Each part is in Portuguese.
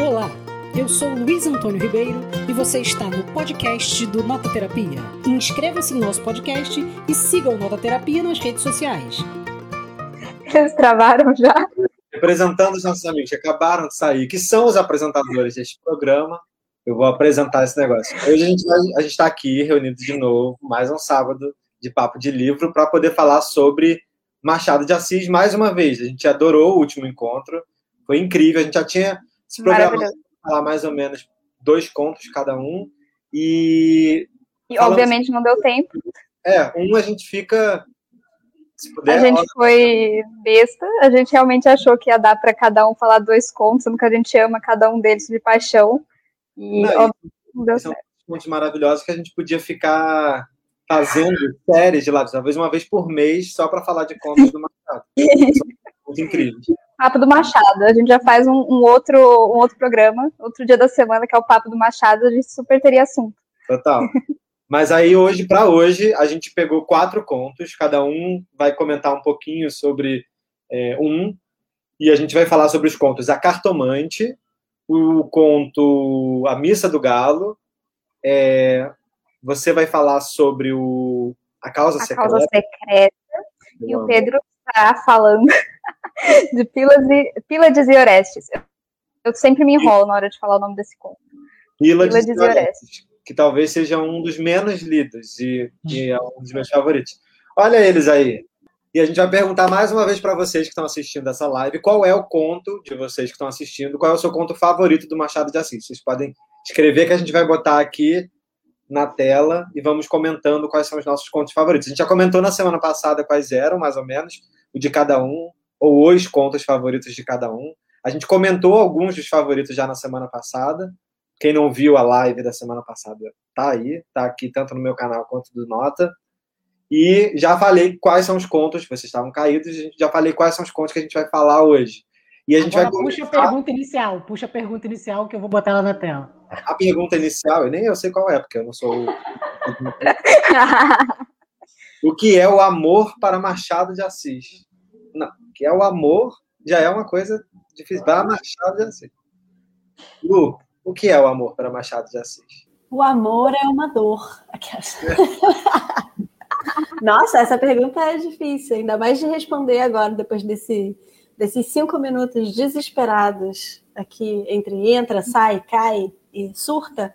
Olá, eu sou Luiz Antônio Ribeiro e você está no podcast do Nota Terapia. Inscreva-se no nosso podcast e siga o Nota Terapia nas redes sociais. Eles travaram já? Representando os nossos amigos que acabaram de sair, que são os apresentadores deste programa, eu vou apresentar esse negócio. Hoje a gente a gente está aqui reunido de novo, mais um sábado de papo de livro, para poder falar sobre Machado de Assis mais uma vez. A gente adorou o último encontro, foi incrível. A gente já tinha se falar mais ou menos dois contos cada um. E. E obviamente não deu tempo. É, um a gente fica. Puder, a gente foi besta, a gente realmente achou que ia dar para cada um falar dois contos, sendo que a gente ama cada um deles de paixão. E não, não deu são contos maravilhosos que a gente podia ficar fazendo séries de lá, talvez uma vez por mês, só para falar de contos do Machado. muito incrível. Papo do Machado. A gente já faz um, um, outro, um outro programa, outro dia da semana, que é o Papo do Machado, a gente super teria assunto. Total. Mas aí, hoje, para hoje, a gente pegou quatro contos, cada um vai comentar um pouquinho sobre é, um, e a gente vai falar sobre os contos A Cartomante, o conto A Missa do Galo, é, você vai falar sobre o A Causa a Secreta. Causa Secreta. e o Pedro está falando de Pílades, e Orestes. Eu sempre me enrolo na hora de falar o nome desse conto. Pílades, e Orestes. Que talvez seja um dos menos lidos e, e é um dos meus favoritos. Olha eles aí. E a gente vai perguntar mais uma vez para vocês que estão assistindo essa live qual é o conto de vocês que estão assistindo, qual é o seu conto favorito do Machado de Assis. Vocês podem escrever que a gente vai botar aqui na tela e vamos comentando quais são os nossos contos favoritos. A gente já comentou na semana passada quais eram, mais ou menos, o de cada um, ou os contos favoritos de cada um. A gente comentou alguns dos favoritos já na semana passada. Quem não viu a live da semana passada, tá aí, tá aqui tanto no meu canal quanto do Nota. E já falei quais são os contos, vocês estavam caídos, já falei quais são os contos que a gente vai falar hoje. E a gente Agora, vai puxa a pergunta inicial, puxa a pergunta inicial que eu vou botar ela na tela. A pergunta inicial, eu nem eu sei qual é, porque eu não sou o. o que é o amor para Machado de Assis? Não, o que é o amor já é uma coisa difícil. Para Machado de Assis. Lu, o que é o amor para Machado de Assis? O amor é uma dor. Nossa, essa pergunta é difícil, ainda mais de responder agora, depois desse desses cinco minutos desesperados aqui entre entra, sai, cai e surta.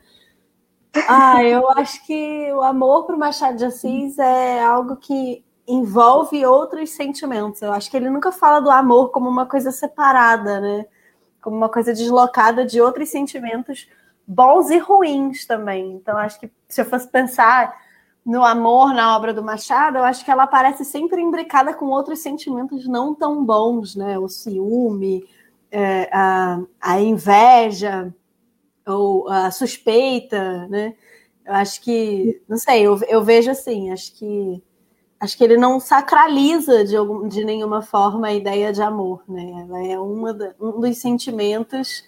Ah, eu acho que o amor para o Machado de Assis é algo que envolve outros sentimentos. Eu acho que ele nunca fala do amor como uma coisa separada, né? Como uma coisa deslocada de outros sentimentos bons e ruins também. Então, acho que se eu fosse pensar no amor na obra do Machado, eu acho que ela aparece sempre imbricada com outros sentimentos não tão bons, né? O ciúme, é, a, a inveja ou a suspeita, né? Eu acho que, não sei, eu, eu vejo assim, acho que acho que ele não sacraliza de, algum, de nenhuma forma a ideia de amor, né? Ela é uma da, um dos sentimentos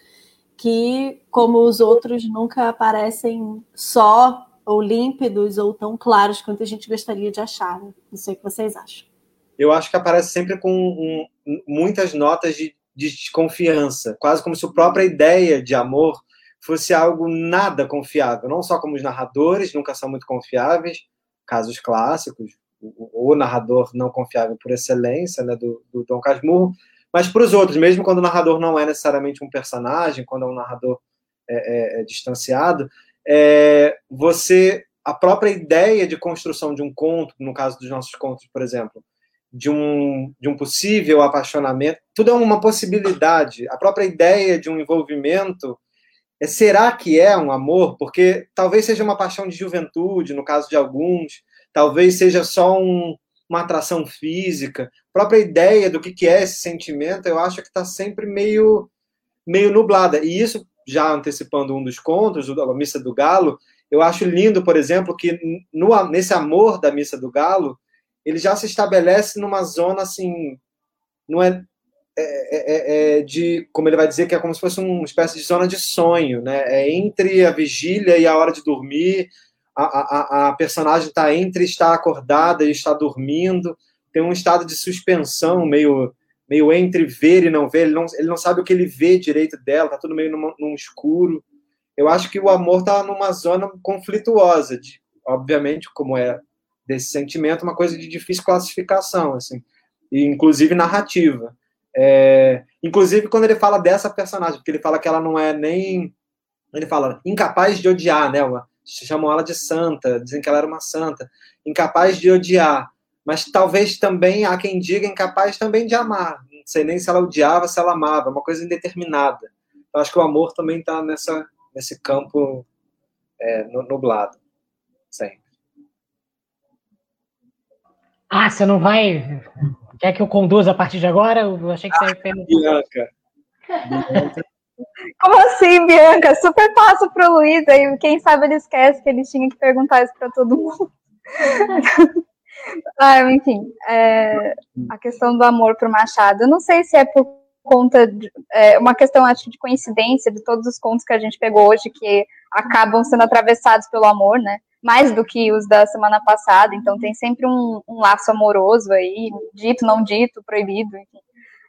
que, como os outros, nunca aparecem só ou límpidos ou tão claros quanto a gente gostaria de achar. Né? Não sei o que vocês acham. Eu acho que aparece sempre com um, muitas notas de, de desconfiança, quase como se a própria ideia de amor fosse algo nada confiável. Não só como os narradores nunca são muito confiáveis, casos clássicos, o, o narrador não confiável por excelência, né, do, do Dom Casmurro, mas para os outros, mesmo quando o narrador não é necessariamente um personagem, quando é um narrador é, é, é distanciado, é, você a própria ideia de construção de um conto, no caso dos nossos contos, por exemplo, de um, de um possível apaixonamento, tudo é uma possibilidade. A própria ideia de um envolvimento, é, será que é um amor? Porque talvez seja uma paixão de juventude, no caso de alguns, talvez seja só um, uma atração física. A própria ideia do que, que é esse sentimento, eu acho que está sempre meio, meio nublada. E isso já antecipando um dos contos, a Missa do Galo, eu acho lindo, por exemplo, que no, nesse amor da Missa do Galo, ele já se estabelece numa zona assim, não é, é, é, é, de, como ele vai dizer, que é como se fosse uma espécie de zona de sonho, né? É entre a vigília e a hora de dormir, a, a, a personagem está entre estar acordada e estar dormindo, tem um estado de suspensão meio meio entre ver e não ver, ele não, ele não sabe o que ele vê direito dela, tá tudo meio num, num escuro. Eu acho que o amor tá numa zona conflituosa, de, obviamente, como é desse sentimento, uma coisa de difícil classificação, assim, e inclusive narrativa. É, inclusive quando ele fala dessa personagem, porque ele fala que ela não é nem, ele fala incapaz de odiar, né? Uma, chamam ela de santa, dizem que ela era uma santa, incapaz de odiar mas talvez também há quem diga incapaz também de amar. Não sei nem se ela odiava, se ela amava, uma coisa indeterminada. Eu acho que o amor também está nessa nesse campo é, nublado, sempre. Ah, você não vai. Quer que eu conduza a partir de agora? Eu achei que você ia perguntar. Bianca. Bianca. Como assim, Bianca? Super fácil para o Luiz. Aí, quem sabe ele esquece que ele tinha que perguntar isso para todo mundo. Ah, enfim, é, a questão do amor para o Machado. Eu não sei se é por conta de é, uma questão, acho, de coincidência de todos os contos que a gente pegou hoje que acabam sendo atravessados pelo amor, né? Mais do que os da semana passada. Então tem sempre um, um laço amoroso aí, dito, não dito, proibido, enfim.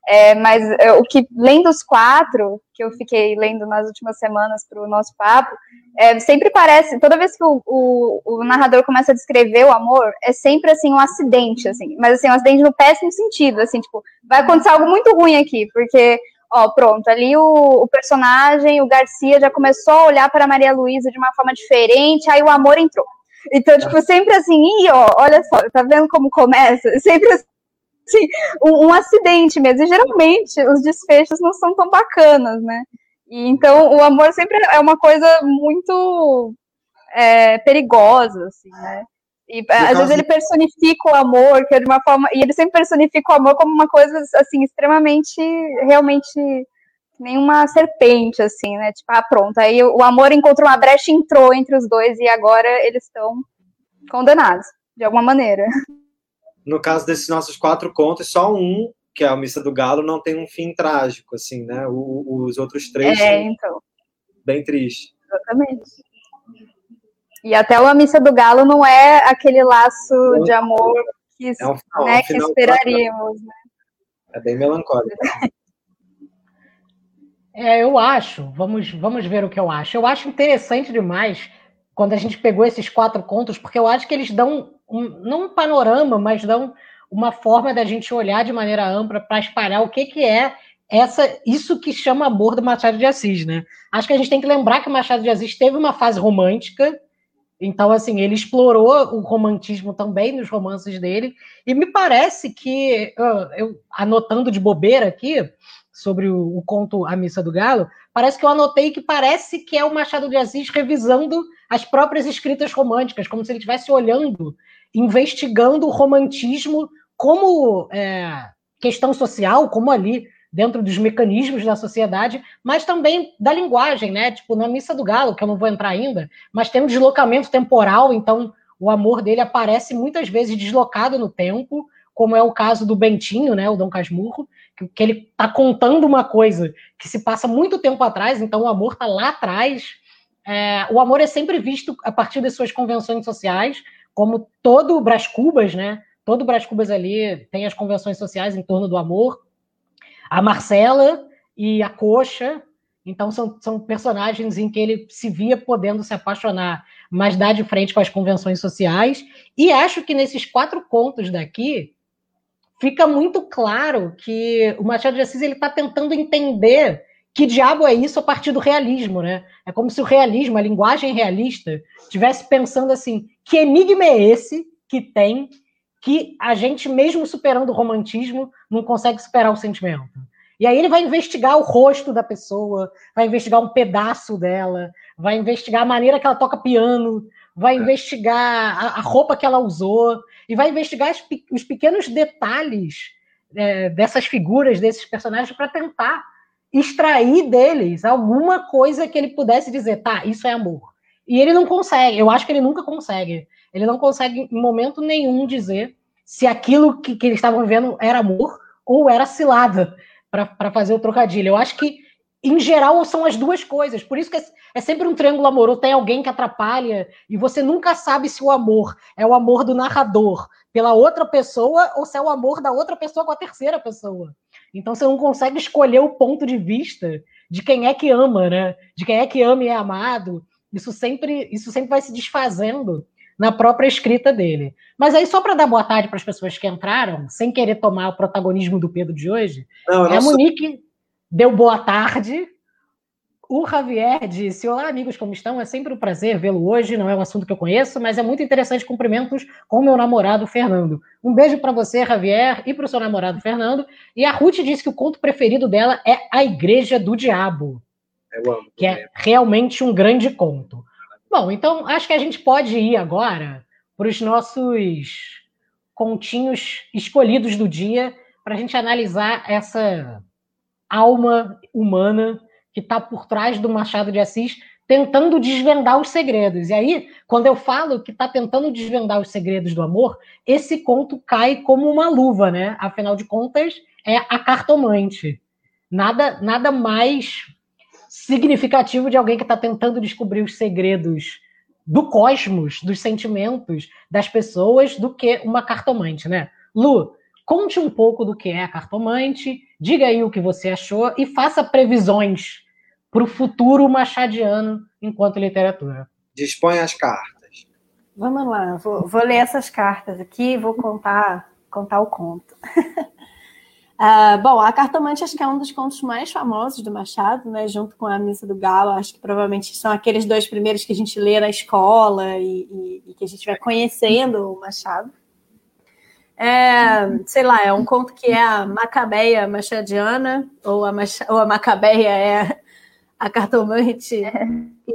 É, mas o que, lendo os quatro, que eu fiquei lendo nas últimas semanas para o nosso papo, é, sempre parece, toda vez que o, o, o, narrador começa a descrever o amor, é sempre assim um acidente, assim, mas assim, um acidente no péssimo sentido, assim, tipo, vai acontecer algo muito ruim aqui, porque, ó, pronto, ali o, o personagem, o Garcia, já começou a olhar para Maria Luísa de uma forma diferente, aí o amor entrou. Então, tipo, sempre assim, ó, olha só, tá vendo como começa? Sempre assim, assim, um, um, acidente mesmo. E geralmente os desfechos não são tão bacanas, né? E, então o amor sempre é uma coisa muito é, perigosa, assim, né? E às vezes ele personifica o amor, que é de uma forma. E ele sempre personifica o amor como uma coisa assim, extremamente, realmente nenhuma serpente, assim, né? Tipo, ah, pronto. Aí o amor encontrou uma brecha entrou entre os dois e agora eles estão condenados, de alguma maneira. No caso desses nossos quatro contos, só um, que é a Missa do Galo, não tem um fim trágico, assim, né? O, os outros três é, então. bem tristes. Exatamente. E até a Missa do Galo não é aquele laço é de amor que, é um final, né, um que esperaríamos. Né? É bem melancólico. É, eu acho, vamos, vamos ver o que eu acho. Eu acho interessante demais quando a gente pegou esses quatro contos, porque eu acho que eles dão um, não um panorama, mas dão uma forma da gente olhar de maneira ampla para espalhar o que, que é essa isso que chama amor do Machado de Assis, né? Acho que a gente tem que lembrar que o Machado de Assis teve uma fase romântica, então assim ele explorou o romantismo também nos romances dele e me parece que eu anotando de bobeira aqui sobre o, o conto A Missa do Galo, parece que eu anotei que parece que é o Machado de Assis revisando as próprias escritas românticas, como se ele estivesse olhando investigando o romantismo como é, questão social, como ali dentro dos mecanismos da sociedade, mas também da linguagem, né? Tipo, na Missa do Galo, que eu não vou entrar ainda, mas tem um deslocamento temporal, então o amor dele aparece muitas vezes deslocado no tempo, como é o caso do Bentinho, né, o Dom Casmurro, que, que ele está contando uma coisa que se passa muito tempo atrás, então o amor está lá atrás. É, o amor é sempre visto a partir das suas convenções sociais, como todo o Brás Cubas, né? Todo o Brás Cubas ali tem as convenções sociais em torno do amor. A Marcela e a Coxa, então são, são personagens em que ele se via podendo se apaixonar, mas dá de frente com as convenções sociais. E acho que nesses quatro contos daqui fica muito claro que o Machado de Assis ele está tentando entender que diabo é isso a partir do realismo, né? É como se o realismo, a linguagem realista, estivesse pensando assim: que enigma é esse que tem que a gente, mesmo superando o romantismo, não consegue superar o sentimento? E aí ele vai investigar o rosto da pessoa, vai investigar um pedaço dela, vai investigar a maneira que ela toca piano, vai investigar a, a roupa que ela usou, e vai investigar as, os pequenos detalhes é, dessas figuras, desses personagens, para tentar extrair deles alguma coisa que ele pudesse dizer, tá, isso é amor. E ele não consegue, eu acho que ele nunca consegue. Ele não consegue, em momento nenhum, dizer se aquilo que, que eles estavam vivendo era amor ou era cilada para fazer o trocadilho. Eu acho que, em geral, são as duas coisas. Por isso que é, é sempre um triângulo amoroso. Tem alguém que atrapalha e você nunca sabe se o amor é o amor do narrador pela outra pessoa ou se é o amor da outra pessoa com a terceira pessoa. Então você não consegue escolher o ponto de vista de quem é que ama, né? De quem é que ama e é amado. Isso sempre, isso sempre vai se desfazendo na própria escrita dele. Mas aí, só para dar boa tarde para as pessoas que entraram, sem querer tomar o protagonismo do Pedro de hoje, não, a Monique deu boa tarde. O Javier disse: Olá, amigos, como estão? É sempre um prazer vê-lo hoje. Não é um assunto que eu conheço, mas é muito interessante. Cumprimentos com meu namorado Fernando. Um beijo para você, Javier, e para o seu namorado Fernando. E a Ruth disse que o conto preferido dela é A Igreja do Diabo. Eu amo. Que é realmente um grande conto. Bom, então acho que a gente pode ir agora para os nossos continhos escolhidos do dia para a gente analisar essa alma humana que está por trás do Machado de Assis tentando desvendar os segredos. E aí, quando eu falo que está tentando desvendar os segredos do amor, esse conto cai como uma luva, né? Afinal de contas, é a cartomante. Nada, nada mais significativo de alguém que está tentando descobrir os segredos do cosmos, dos sentimentos das pessoas, do que uma cartomante, né? Lu, conte um pouco do que é a cartomante, diga aí o que você achou e faça previsões para o futuro machadiano enquanto literatura. Dispõe as cartas. Vamos lá, vou, vou ler essas cartas aqui e vou contar, contar o conto. Uh, bom, a Cartomante acho que é um dos contos mais famosos do Machado, né? Junto com a Missa do Galo, acho que provavelmente são aqueles dois primeiros que a gente lê na escola e, e, e que a gente vai conhecendo o Machado. É, sei lá, é um conto que é a Macabeia Machadiana, ou a, Mach... ou a Macabeia é a cartomante é.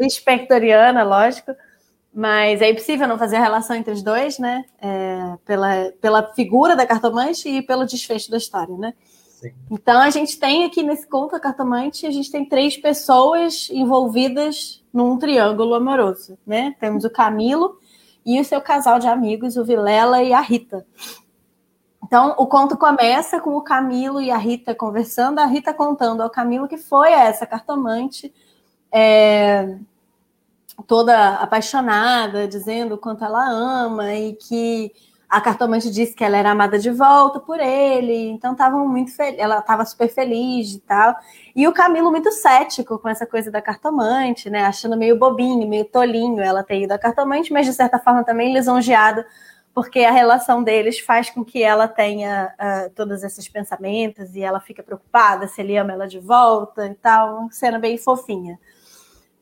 inspectoriana, lógico. Mas é impossível não fazer a relação entre os dois, né? É, pela, pela figura da cartomante e pelo desfecho da história, né? Sim. Então a gente tem aqui nesse conto a cartomante, a gente tem três pessoas envolvidas num triângulo amoroso, né? Temos o Camilo e o seu casal de amigos, o Vilela e a Rita. Então, o conto começa com o Camilo e a Rita conversando, a Rita contando ao Camilo que foi essa cartomante, é, toda apaixonada, dizendo o quanto ela ama e que a cartomante disse que ela era amada de volta por ele, então estavam muito ela estava super feliz e tal. E o Camilo muito cético com essa coisa da cartomante, né, achando meio bobinho, meio tolinho ela ter ido à cartomante, mas de certa forma também lisonjeado porque a relação deles faz com que ela tenha uh, todos esses pensamentos e ela fica preocupada se ele ama ela de volta e tal, cena bem fofinha.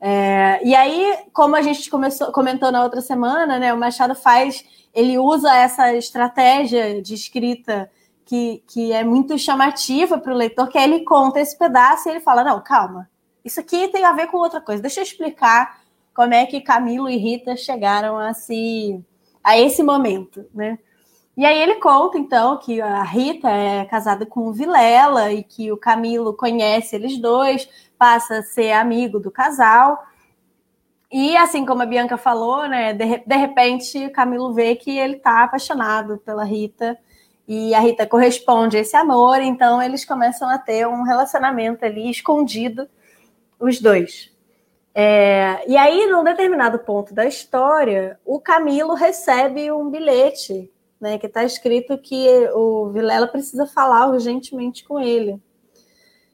É, e aí, como a gente começou, comentou na outra semana, né, o Machado faz, ele usa essa estratégia de escrita que, que é muito chamativa para o leitor, que aí ele conta esse pedaço e ele fala: não, calma, isso aqui tem a ver com outra coisa. Deixa eu explicar como é que Camilo e Rita chegaram a se a esse momento, né? E aí ele conta, então, que a Rita é casada com o Vilela e que o Camilo conhece eles dois, passa a ser amigo do casal. E assim como a Bianca falou, né, de, de repente o Camilo vê que ele está apaixonado pela Rita e a Rita corresponde a esse amor, então eles começam a ter um relacionamento ali escondido, os dois. É, e aí, num determinado ponto da história, o Camilo recebe um bilhete, né, que está escrito que o Vilela precisa falar urgentemente com ele.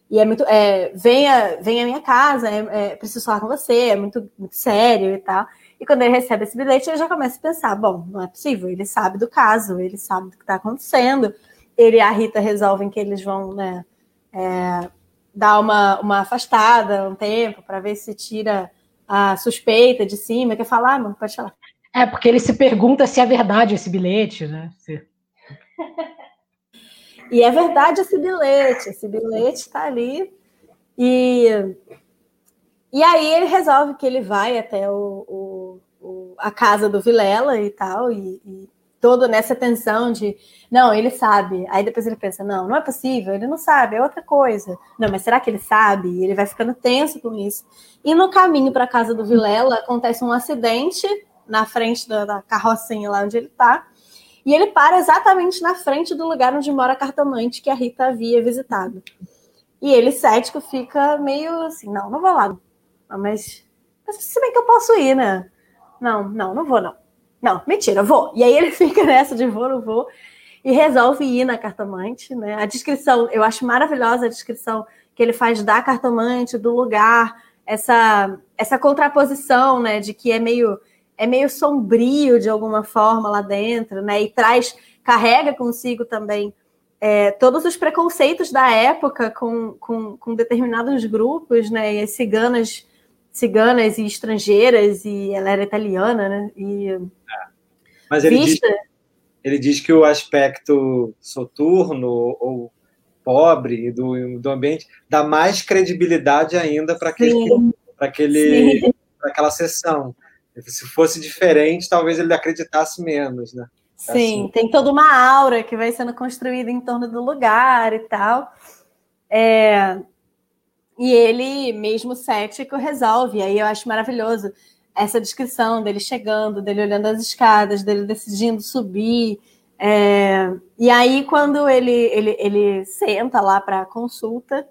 E é muito. É, venha, venha à minha casa, é, é, preciso falar com você, é muito, muito sério e tal. E quando ele recebe esse bilhete, ele já começa a pensar: bom, não é possível, ele sabe do caso, ele sabe do que está acontecendo. Ele e a Rita resolvem que eles vão né, é, dar uma, uma afastada um tempo para ver se tira a suspeita de cima. Quer falar, mano? Pode falar. É, porque ele se pergunta se é verdade esse bilhete, né? Se... E é verdade esse bilhete, esse bilhete está ali. E, e aí ele resolve que ele vai até o, o, o a casa do Vilela e tal, e, e, todo nessa tensão de não, ele sabe. Aí depois ele pensa, não, não é possível, ele não sabe, é outra coisa. Não, mas será que ele sabe? E ele vai ficando tenso com isso. E no caminho para a casa do Vilela acontece um acidente na frente da, da carrocinha lá onde ele está. E ele para exatamente na frente do lugar onde mora a cartomante que a Rita havia visitado. E ele, cético, fica meio assim: não, não vou lá. Mas, mas se bem que eu posso ir, né? Não, não, não vou, não. Não, mentira, vou. E aí ele fica nessa de vou, não vou. e resolve ir na cartomante, né? A descrição, eu acho maravilhosa a descrição que ele faz da cartomante, do lugar, essa essa contraposição, né, de que é meio é meio sombrio de alguma forma lá dentro, né? E traz carrega consigo também é, todos os preconceitos da época com, com, com determinados grupos, né? E as ciganas, ciganas e estrangeiras, e ela era italiana, né? E. Mas ele vista... diz, ele diz que o aspecto soturno ou pobre do, do ambiente dá mais credibilidade ainda para aquele, para aquele, aquela sessão. Se fosse diferente, talvez ele acreditasse menos, né? Sim, assim. tem toda uma aura que vai sendo construída em torno do lugar e tal. É... E ele, mesmo cético, resolve. Aí eu acho maravilhoso essa descrição dele chegando, dele olhando as escadas, dele decidindo subir. É... E aí, quando ele, ele, ele senta lá para a consulta,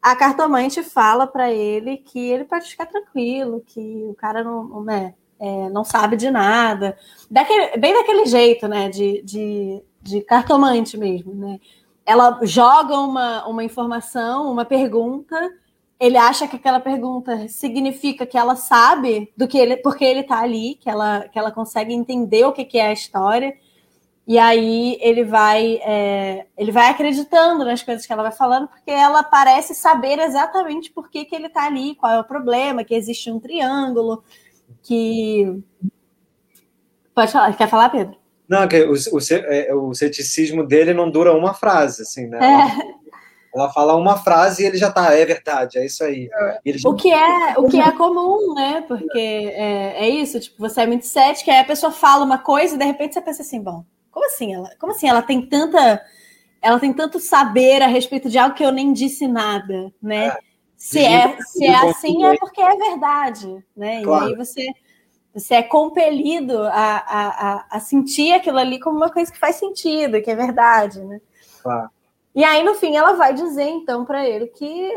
a cartomante fala para ele que ele pode ficar tranquilo, que o cara não, não é é, não sabe de nada. Daquele, bem daquele jeito, né? De, de, de cartomante mesmo, né? Ela joga uma, uma informação, uma pergunta, ele acha que aquela pergunta significa que ela sabe do que ele, porque ele está ali, que ela, que ela consegue entender o que, que é a história. E aí ele vai é, ele vai acreditando nas coisas que ela vai falando, porque ela parece saber exatamente por que, que ele está ali, qual é o problema, que existe um triângulo, que. Pode falar, quer falar, Pedro? Não, que o, o, é, o ceticismo dele não dura uma frase, assim, né? É. Ela fala uma frase e ele já tá, é verdade, é isso aí. Já... O, que é, o que é comum, né? Porque é, é isso, tipo, você é muito cética, aí a pessoa fala uma coisa e de repente você pensa assim, bom, como assim ela, como assim ela tem tanta ela tem tanto saber a respeito de algo que eu nem disse nada, né? É. Se é, se é assim, é porque é verdade, né? Claro. E aí você, você é compelido a, a, a, sentir aquilo ali como uma coisa que faz sentido, que é verdade, né? Claro. E aí, no fim, ela vai dizer, então, para ele que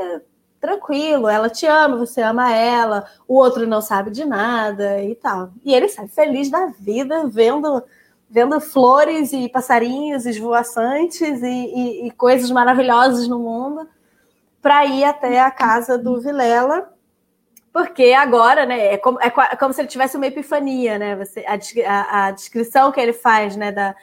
tranquilo, ela te ama, você ama ela, o outro não sabe de nada e tal. E ele sai feliz da vida, vendo vendo flores e passarinhos esvoaçantes e, e, e coisas maravilhosas no mundo para ir até a casa do Vilela, porque agora, né, é como, é como se ele tivesse uma epifania, né? Você, a, a, a, descrição que ele faz, né, da,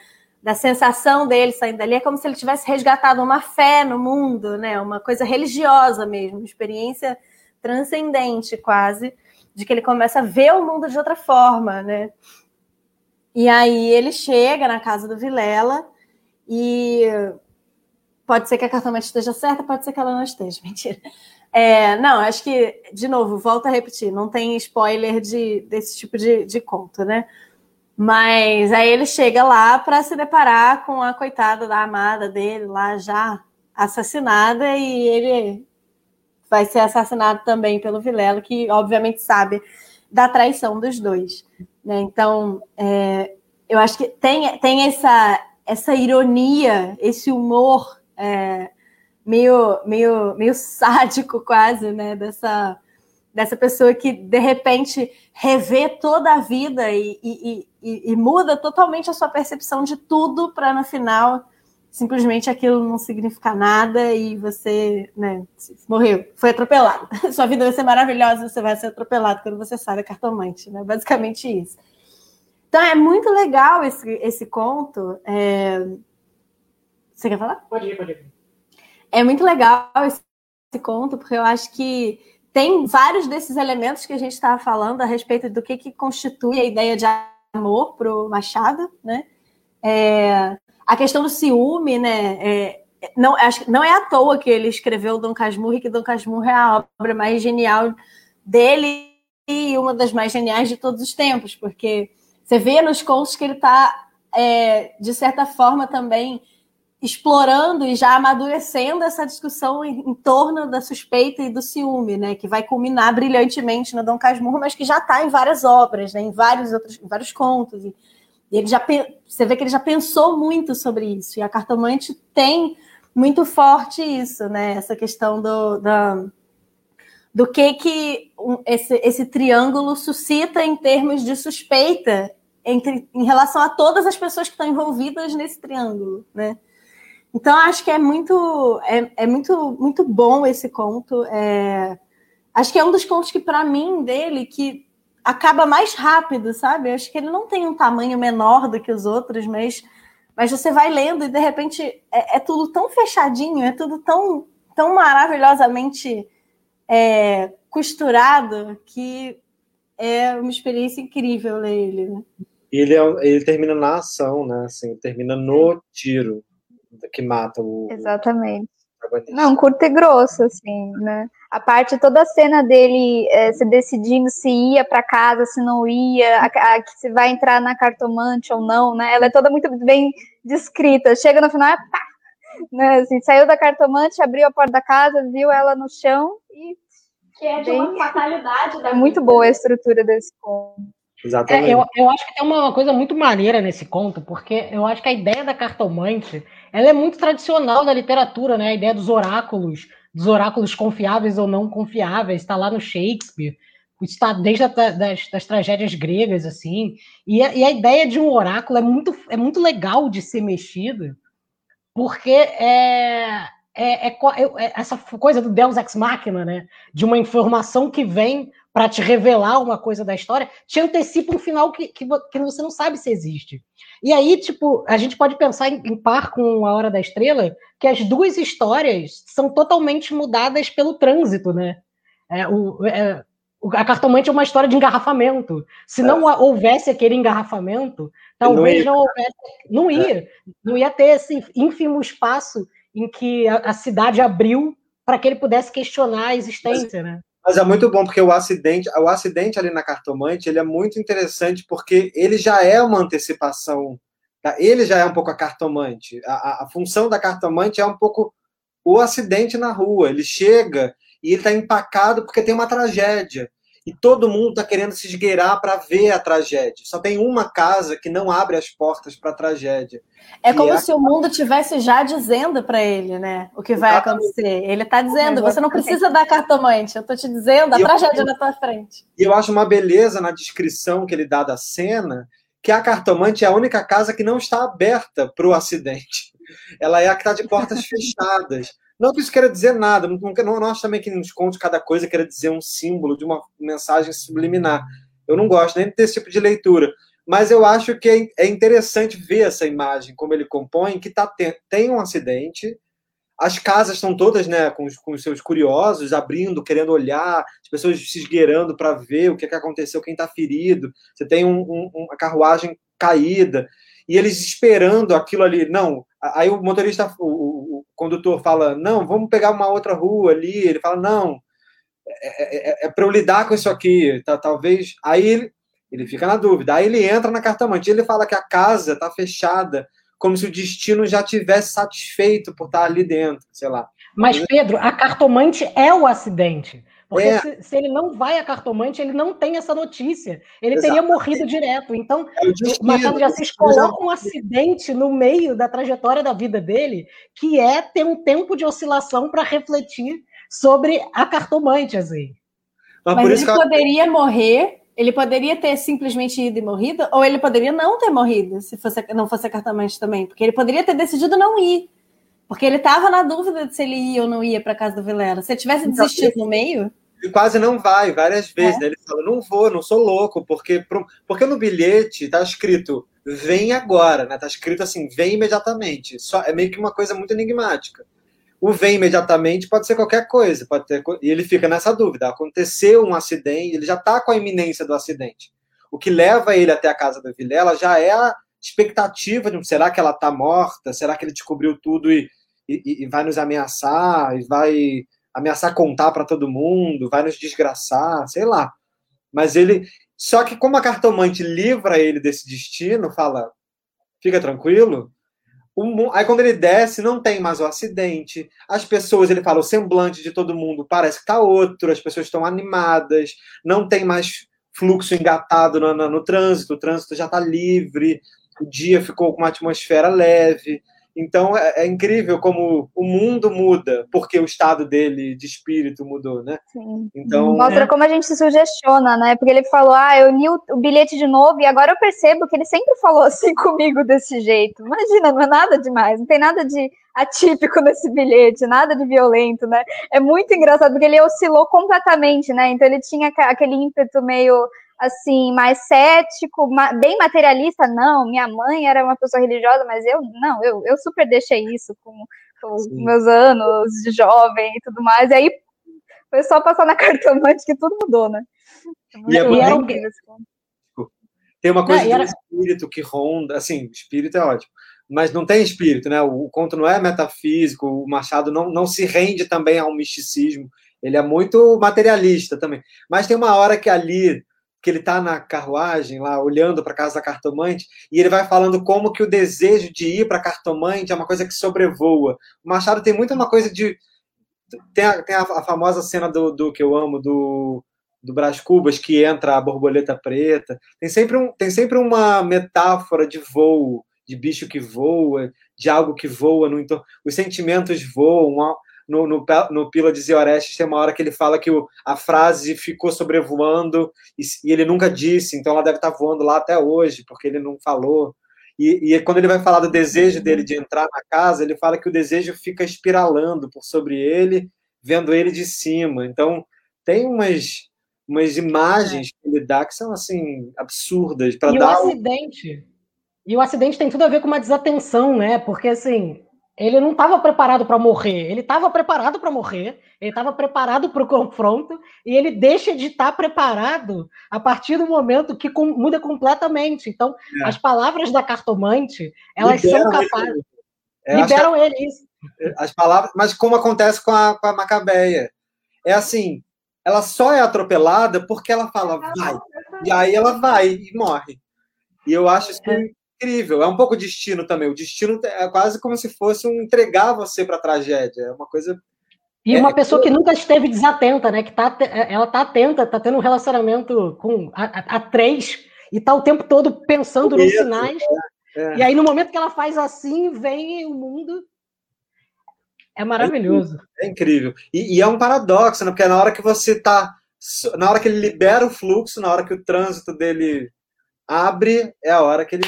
da sensação dele saindo dali é como se ele tivesse resgatado uma fé no mundo, né? Uma coisa religiosa mesmo, uma experiência transcendente quase, de que ele começa a ver o mundo de outra forma, né? E aí ele chega na casa do Vilela e Pode ser que a cartomante esteja certa, pode ser que ela não esteja. Mentira. É, não, acho que, de novo, volto a repetir, não tem spoiler de, desse tipo de, de conto, né? Mas aí ele chega lá para se deparar com a coitada da amada dele lá já assassinada e ele vai ser assassinado também pelo Vilela, que obviamente sabe da traição dos dois. Né? Então, é, eu acho que tem, tem essa, essa ironia, esse humor é, meio, meio, meio sádico quase, né? Dessa, dessa pessoa que de repente revê toda a vida e, e, e, e muda totalmente a sua percepção de tudo para no final simplesmente aquilo não significa nada e você né, morreu, foi atropelado. Sua vida vai ser maravilhosa, você vai ser atropelado quando você sai da cartomante, né? Basicamente isso. Então é muito legal esse, esse conto. É, você quer falar? Pode ir, pode ir. É muito legal esse, esse conto, porque eu acho que tem vários desses elementos que a gente estava falando a respeito do que, que constitui a ideia de amor para o Machado, né? É, a questão do ciúme, né? É, não, acho, não é à toa que ele escreveu Dom Casmurro e que Dom Casmurro é a obra mais genial dele e uma das mais geniais de todos os tempos, porque você vê nos contos que ele está, é, de certa forma, também explorando e já amadurecendo essa discussão em, em, torno da suspeita e do ciúme, né, que vai culminar brilhantemente no Dom Casmurro, mas que já está em várias obras, né, em vários outros, em vários contos. E, ele já você vê que ele já pensou muito sobre isso. E a cartomante tem muito forte isso, né, essa questão do, da, do que que esse, esse triângulo suscita em termos de suspeita entre, em relação a todas as pessoas que estão envolvidas nesse triângulo, né? Então acho que é muito é, é muito muito bom esse conto. É, acho que é um dos contos que para mim dele que acaba mais rápido, sabe? Acho que ele não tem um tamanho menor do que os outros, mas mas você vai lendo e de repente é, é tudo tão fechadinho, é tudo tão tão maravilhosamente é, costurado que é uma experiência incrível ler ele. Né? Ele, é, ele termina na ação, né? Assim, termina no tiro que mata o. Exatamente. Não, curto e grosso, assim, né? A parte, toda a cena dele é, se decidindo se ia para casa, se não ia, a, a, se vai entrar na cartomante ou não, né? Ela é toda muito bem descrita. Chega no final, é pá! Né? Assim, saiu da cartomante, abriu a porta da casa, viu ela no chão e. Que é de uma fatalidade. É muito boa a estrutura desse conto. Exatamente. É, eu, eu acho que tem uma coisa muito maneira nesse conto, porque eu acho que a ideia da cartomante ela é muito tradicional da literatura, né? A ideia dos oráculos, dos oráculos confiáveis ou não confiáveis, está lá no Shakespeare, está desde a, das, das, tragédias gregas, assim. E a, e a, ideia de um oráculo é muito, é muito legal de ser mexido, porque é, é, é, é essa coisa do Deus ex machina, né? De uma informação que vem para te revelar uma coisa da história, te antecipa um final que, que, que, você não sabe se existe. E aí, tipo, a gente pode pensar em, em par com A Hora da Estrela, que as duas histórias são totalmente mudadas pelo trânsito, né? É, o, é, a Cartomante é uma história de engarrafamento. Se não é. houvesse aquele engarrafamento, talvez não, não houvesse. Não ia. É. Não ia ter esse ínfimo espaço em que a, a cidade abriu para que ele pudesse questionar a existência, né? Mas é muito bom porque o acidente, o acidente ali na cartomante, ele é muito interessante porque ele já é uma antecipação. Tá? Ele já é um pouco a cartomante. A, a, a função da cartomante é um pouco o acidente na rua. Ele chega e ele está empacado porque tem uma tragédia e todo mundo está querendo se esgueirar para ver a tragédia. Só tem uma casa que não abre as portas para a tragédia. É como é se o mundo tivesse já dizendo para ele, né, o que vai acontecer. Ele está dizendo: você não precisa dar cartomante, eu estou te dizendo a e tragédia eu, na tua frente. E eu acho uma beleza na descrição que ele dá da cena que a cartomante é a única casa que não está aberta para o acidente. Ela é a que está de portas fechadas. Não que isso queira dizer nada, não, não, não acho também que nos contos cada coisa queira dizer um símbolo de uma mensagem subliminar. Eu não gosto nem desse tipo de leitura. Mas eu acho que é, é interessante ver essa imagem, como ele compõe, que tá, tem, tem um acidente, as casas estão todas né, com, os, com os seus curiosos, abrindo, querendo olhar, as pessoas se esgueirando para ver o que, é que aconteceu, quem está ferido. Você tem um, um, uma carruagem caída e eles esperando aquilo ali. Não, aí o motorista, o, o, condutor fala: não, vamos pegar uma outra rua ali. Ele fala: não, é, é, é, é para eu lidar com isso aqui, tá, talvez. Aí ele, ele fica na dúvida. Aí ele entra na cartomante. Ele fala que a casa está fechada, como se o destino já tivesse satisfeito por estar ali dentro, sei lá. Mas, Pedro, a cartomante é o acidente. Porque é. se, se, ele não vai a cartomante, ele não tem essa notícia. Ele Exatamente. teria morrido direto. Então, é o Machado de Assis coloca um acidente no meio da trajetória da vida dele, que é ter um tempo de oscilação para refletir sobre a cartomante, assim. Mas, Mas ele poderia morrer, ele poderia ter simplesmente ido e morrido, ou ele poderia não ter morrido, se fosse, não fosse a cartomante também, porque ele poderia ter decidido não ir. Porque ele estava na dúvida de se ele ia ou não ia para casa do Vilela. Se ele tivesse desistido no meio. Ele quase não vai, várias vezes. É. Né? Ele fala: não vou, não sou louco, porque, porque no bilhete está escrito vem agora, né? Tá escrito assim, vem imediatamente. Só, é meio que uma coisa muito enigmática. O vem imediatamente pode ser qualquer coisa, pode ter, e ele fica nessa dúvida. Aconteceu um acidente, ele já está com a iminência do acidente. O que leva ele até a casa do Vilela já é a expectativa de será que ela está morta? Será que ele descobriu tudo e, e, e vai nos ameaçar? E vai ameaçar contar para todo mundo? Vai nos desgraçar? Sei lá. Mas ele. Só que, como a cartomante livra ele desse destino, fala: fica tranquilo. Aí, quando ele desce, não tem mais o acidente. As pessoas, ele fala, o semblante de todo mundo parece que está outro, as pessoas estão animadas, não tem mais fluxo engatado no, no, no trânsito, o trânsito já está livre, o dia ficou com uma atmosfera leve. Então é, é, incrível como o mundo muda, porque o estado dele de espírito mudou, né? Sim. Então mostra é... como a gente se sugestiona, né? Porque ele falou: "Ah, eu li o, o, bilhete de novo e agora eu percebo que ele sempre falou assim comigo desse jeito". Imagina, não é nada demais, não tem nada de atípico nesse bilhete, nada de violento, né? É muito engraçado porque ele oscilou completamente, né? Então ele tinha aquele ímpeto meio assim, mais cético, bem materialista, não, minha mãe era uma pessoa religiosa, mas eu não, eu, eu super deixei isso com, com os meus anos de jovem e tudo mais, e aí foi só passar na cartomante que tudo mudou, né? E, é e um... Tem uma coisa não, era... do espírito que ronda, assim, espírito é ótimo, mas não tem espírito, né? O, o conto não é metafísico, o Machado não, não se rende também ao misticismo, ele é muito materialista também. Mas tem uma hora que ali que ele está na carruagem lá, olhando para a casa da cartomante, e ele vai falando como que o desejo de ir para a cartomante é uma coisa que sobrevoa. O Machado tem muito uma coisa de... Tem a, tem a, a famosa cena do, do, que eu amo, do, do Brás Cubas, que entra a borboleta preta. Tem sempre, um, tem sempre uma metáfora de voo, de bicho que voa, de algo que voa no entorno. Os sentimentos voam, no, no, no Pílades de Orestes tem uma hora que ele fala que o, a frase ficou sobrevoando e, e, ele nunca disse, então ela deve estar voando lá até hoje, porque ele não falou. E, e, quando ele vai falar do desejo dele de entrar na casa, ele fala que o desejo fica espiralando por sobre ele, vendo ele de cima. Então, tem umas, umas imagens que ele dá que são, assim, absurdas. para dar o acidente... E o acidente tem tudo a ver com uma desatenção, né? Porque, assim, ele não estava preparado para morrer, ele estava preparado para morrer, ele estava preparado para o confronto, e ele deixa de estar tá preparado a partir do momento que com, muda completamente. Então, é. as palavras da cartomante, elas liberam são capazes. Ele. É, liberam ele, isso. As palavras, mas como acontece com a, com a Macabeia. É assim, ela só é atropelada porque ela fala, vai. E aí ela vai e morre. E eu acho isso é incrível. É um pouco destino também. O destino é quase como se fosse um entregar você para a tragédia. É uma coisa. E é, uma pessoa que nunca esteve desatenta, né? Que tá, ela tá atenta, tá tendo um relacionamento com a, a, a três e tá o tempo todo pensando nos sinais. É, é. E aí, no momento que ela faz assim, vem o mundo. É maravilhoso. É incrível. E, e, é um paradoxo, né? Porque na hora que você tá. Na hora que ele libera o fluxo, na hora que o trânsito dele abre, é a hora que ele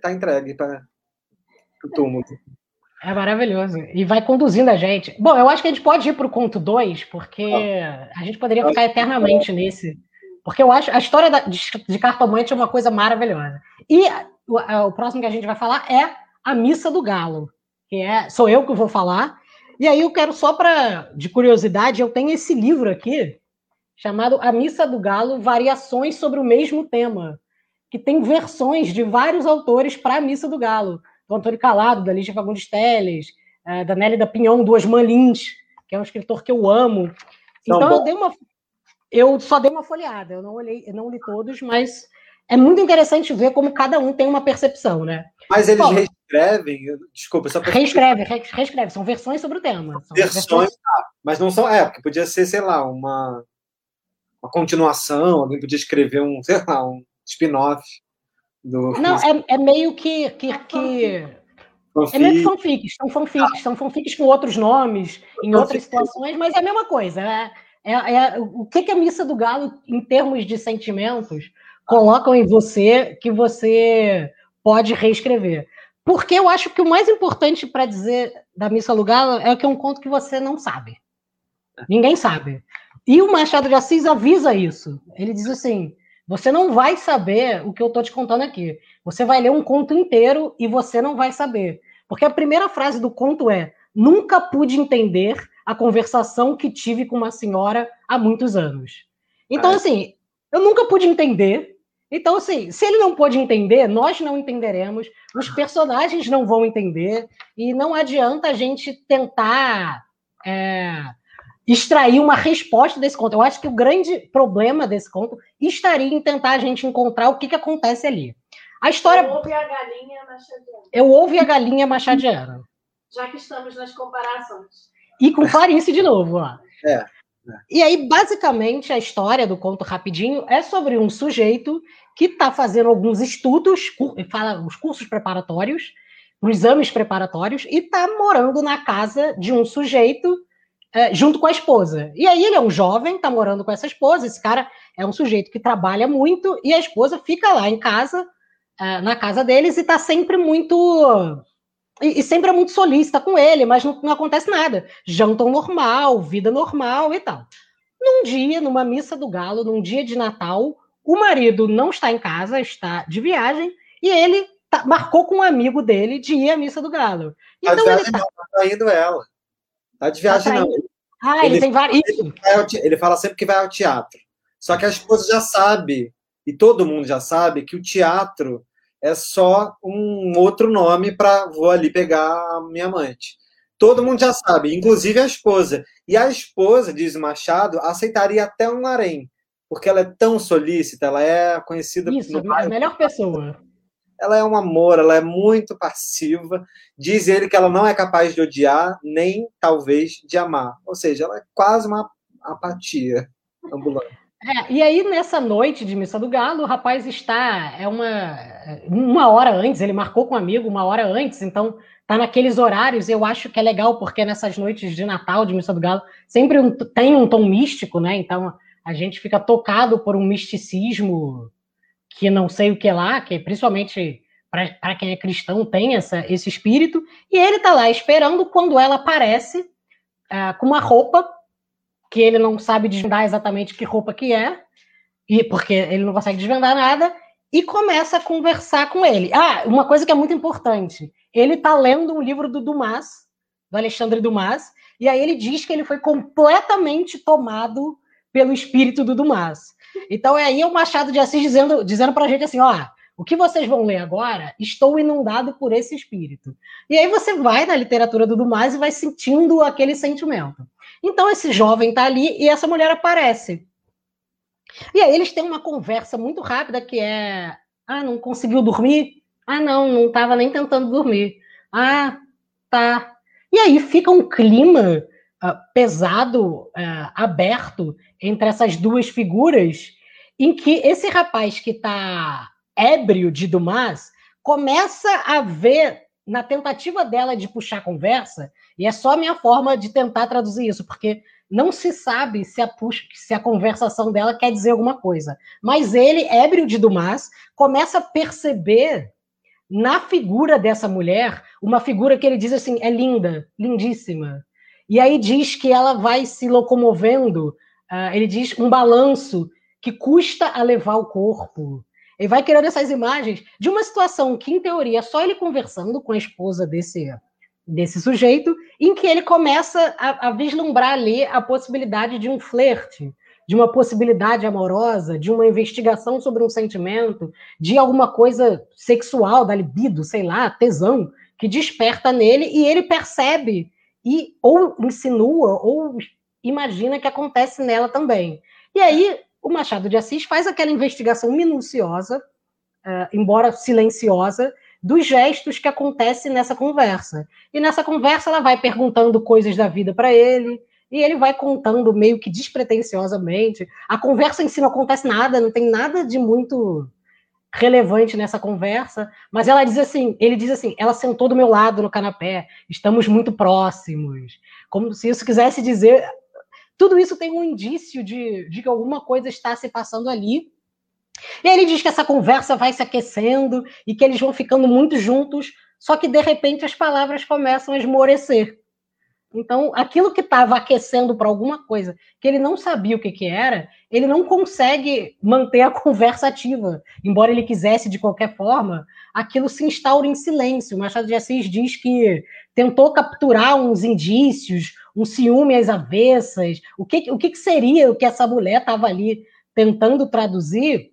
tá entregue para o túmulo. É maravilhoso. E vai conduzindo a gente. Bom, eu acho que a gente pode ir para o conto 2, porque a gente poderia ficar eternamente nesse. Porque eu acho a história da, de, de cartomante é uma coisa maravilhosa. E o, o, próximo que a gente vai falar é a Missa do Galo, que é sou eu que vou falar. E aí eu quero só para de curiosidade, eu tenho esse livro aqui chamado A Missa do Galo, Variações sobre o mesmo tema, que tem versões de vários autores para a Missa do Galo. Do Antônio Calado, da Lígia Fagundes Teles, é, da Nelly da Pinhão, do Osman Lins, que é um escritor que eu amo. Então eu dei uma. Eu só dei uma folheada, eu não olhei, eu não li todos, mas é muito interessante ver como cada um tem uma percepção, né? Mas eles Bom, reescrevem, desculpa, só Reescreve, reescreve, são versões sobre o tema. Versões, versões... Ah, mas não são, é, porque podia ser, sei lá, uma, uma continuação, alguém podia escrever um, sei lá, um spin-off do. Não, é, é meio que. que, que... É meio que fanfics, são fanfics, são fanfics com outros nomes, em outras situações, mas é a mesma coisa. É, é, é, o que, que a Missa do Galo, em termos de sentimentos, colocam em você que você pode reescrever? Porque eu acho que o mais importante para dizer da Missa do Galo é que é um conto que você não sabe. Ninguém sabe. E o Machado de Assis avisa isso. Ele diz assim: você não vai saber o que eu estou te contando aqui. Você vai ler um conto inteiro e você não vai saber. Porque a primeira frase do conto é: Nunca pude entender a conversação que tive com uma senhora há muitos anos. Então, assim, eu nunca pude entender. Então, assim, se ele não pôde entender, nós não entenderemos, os personagens não vão entender, e não adianta a gente tentar. É, extrair uma resposta desse conto. Eu acho que o grande problema desse conto estaria em tentar a gente encontrar o que, que acontece ali. A história. Eu ouvi a galinha machadiana. Eu ouvi a galinha machadiana. Já que estamos nas comparações. E com Clarice de novo, ó. É, é. E aí, basicamente, a história do conto rapidinho é sobre um sujeito que está fazendo alguns estudos, fala os cursos preparatórios, para exames preparatórios e está morando na casa de um sujeito é, junto com a esposa. E aí ele é um jovem, está morando com essa esposa. Esse cara é um sujeito que trabalha muito e a esposa fica lá em casa, é, na casa deles, e está sempre muito. E, e, sempre é muito solícita com ele, mas não, não acontece nada. Jantam normal, vida normal e tal. Num dia, numa missa do galo, num dia de Natal, o marido não está em casa, está de viagem, e ele tá, marcou com um amigo dele de ir à missa do galo. Então ele tá... não, tá traindo ela. Tá de viagem, tá não. Ah, ele, ele tem vários. Ele, ele fala sempre que vai ao teatro. Só que a esposa já sabe, e todo mundo já sabe, que o teatro é só um outro nome para vou ali pegar a minha amante. Todo mundo já sabe, inclusive a esposa. E a esposa, diz Machado, aceitaria até um harém, porque ela é tão solícita, ela é conhecida... Isso, no a melhor pessoa. Ela é um amor, ela é muito passiva. Diz ele que ela não é capaz de odiar, nem talvez de amar. Ou seja, ela é quase uma apatia ambulante. É, e aí, nessa noite de Missa do Galo, o rapaz está. É uma, uma hora antes, ele marcou com um amigo uma hora antes, então tá naqueles horários. Eu acho que é legal, porque nessas noites de Natal, de Missa do Galo, sempre um, tem um tom místico, né? Então a gente fica tocado por um misticismo que não sei o que lá, que principalmente para quem é cristão tem essa, esse espírito, e ele tá lá esperando quando ela aparece uh, com uma roupa que ele não sabe desvendar exatamente que roupa que é, e porque ele não consegue desvendar nada, e começa a conversar com ele. Ah, uma coisa que é muito importante. Ele está lendo um livro do Dumas, do Alexandre Dumas, e aí ele diz que ele foi completamente tomado pelo espírito do Dumas. Então é aí o Machado de Assis dizendo, dizendo para a gente assim, ó, o que vocês vão ler agora, estou inundado por esse espírito. E aí você vai na literatura do Dumas e vai sentindo aquele sentimento. Então esse jovem está ali e essa mulher aparece. E aí eles têm uma conversa muito rápida que é: ah, não conseguiu dormir? Ah, não, não estava nem tentando dormir. Ah, tá. E aí fica um clima uh, pesado, uh, aberto entre essas duas figuras, em que esse rapaz que está ébrio de Dumas começa a ver na tentativa dela de puxar conversa, e é só a minha forma de tentar traduzir isso, porque não se sabe se a, puxa, se a conversação dela quer dizer alguma coisa. Mas ele, ébrio de Dumas, começa a perceber na figura dessa mulher uma figura que ele diz assim: é linda, lindíssima. E aí diz que ela vai se locomovendo, uh, ele diz um balanço que custa a levar o corpo. Ele vai criando essas imagens de uma situação que, em teoria, é só ele conversando com a esposa desse, desse sujeito, em que ele começa a, a vislumbrar ali a possibilidade de um flerte, de uma possibilidade amorosa, de uma investigação sobre um sentimento, de alguma coisa sexual, da libido, sei lá, tesão, que desperta nele e ele percebe e ou insinua ou imagina que acontece nela também. E aí o Machado de Assis faz aquela investigação minuciosa, uh, embora silenciosa, dos gestos que acontecem nessa conversa. E nessa conversa ela vai perguntando coisas da vida para ele, e ele vai contando meio que despretensiosamente. A conversa em si não acontece nada, não tem nada de muito relevante nessa conversa, mas ela diz assim, ele diz assim, ela sentou do meu lado no canapé, estamos muito próximos, como se isso quisesse dizer tudo isso tem um indício de, de que alguma coisa está se passando ali. E ele diz que essa conversa vai se aquecendo e que eles vão ficando muito juntos, só que de repente as palavras começam a esmorecer. Então, aquilo que estava aquecendo para alguma coisa que ele não sabia o que, que era, ele não consegue manter a conversa ativa. Embora ele quisesse de qualquer forma, aquilo se instaura em silêncio. Machado de Assis diz que tentou capturar uns indícios, um ciúme às avessas. O que, o que, que seria o que essa mulher estava ali tentando traduzir,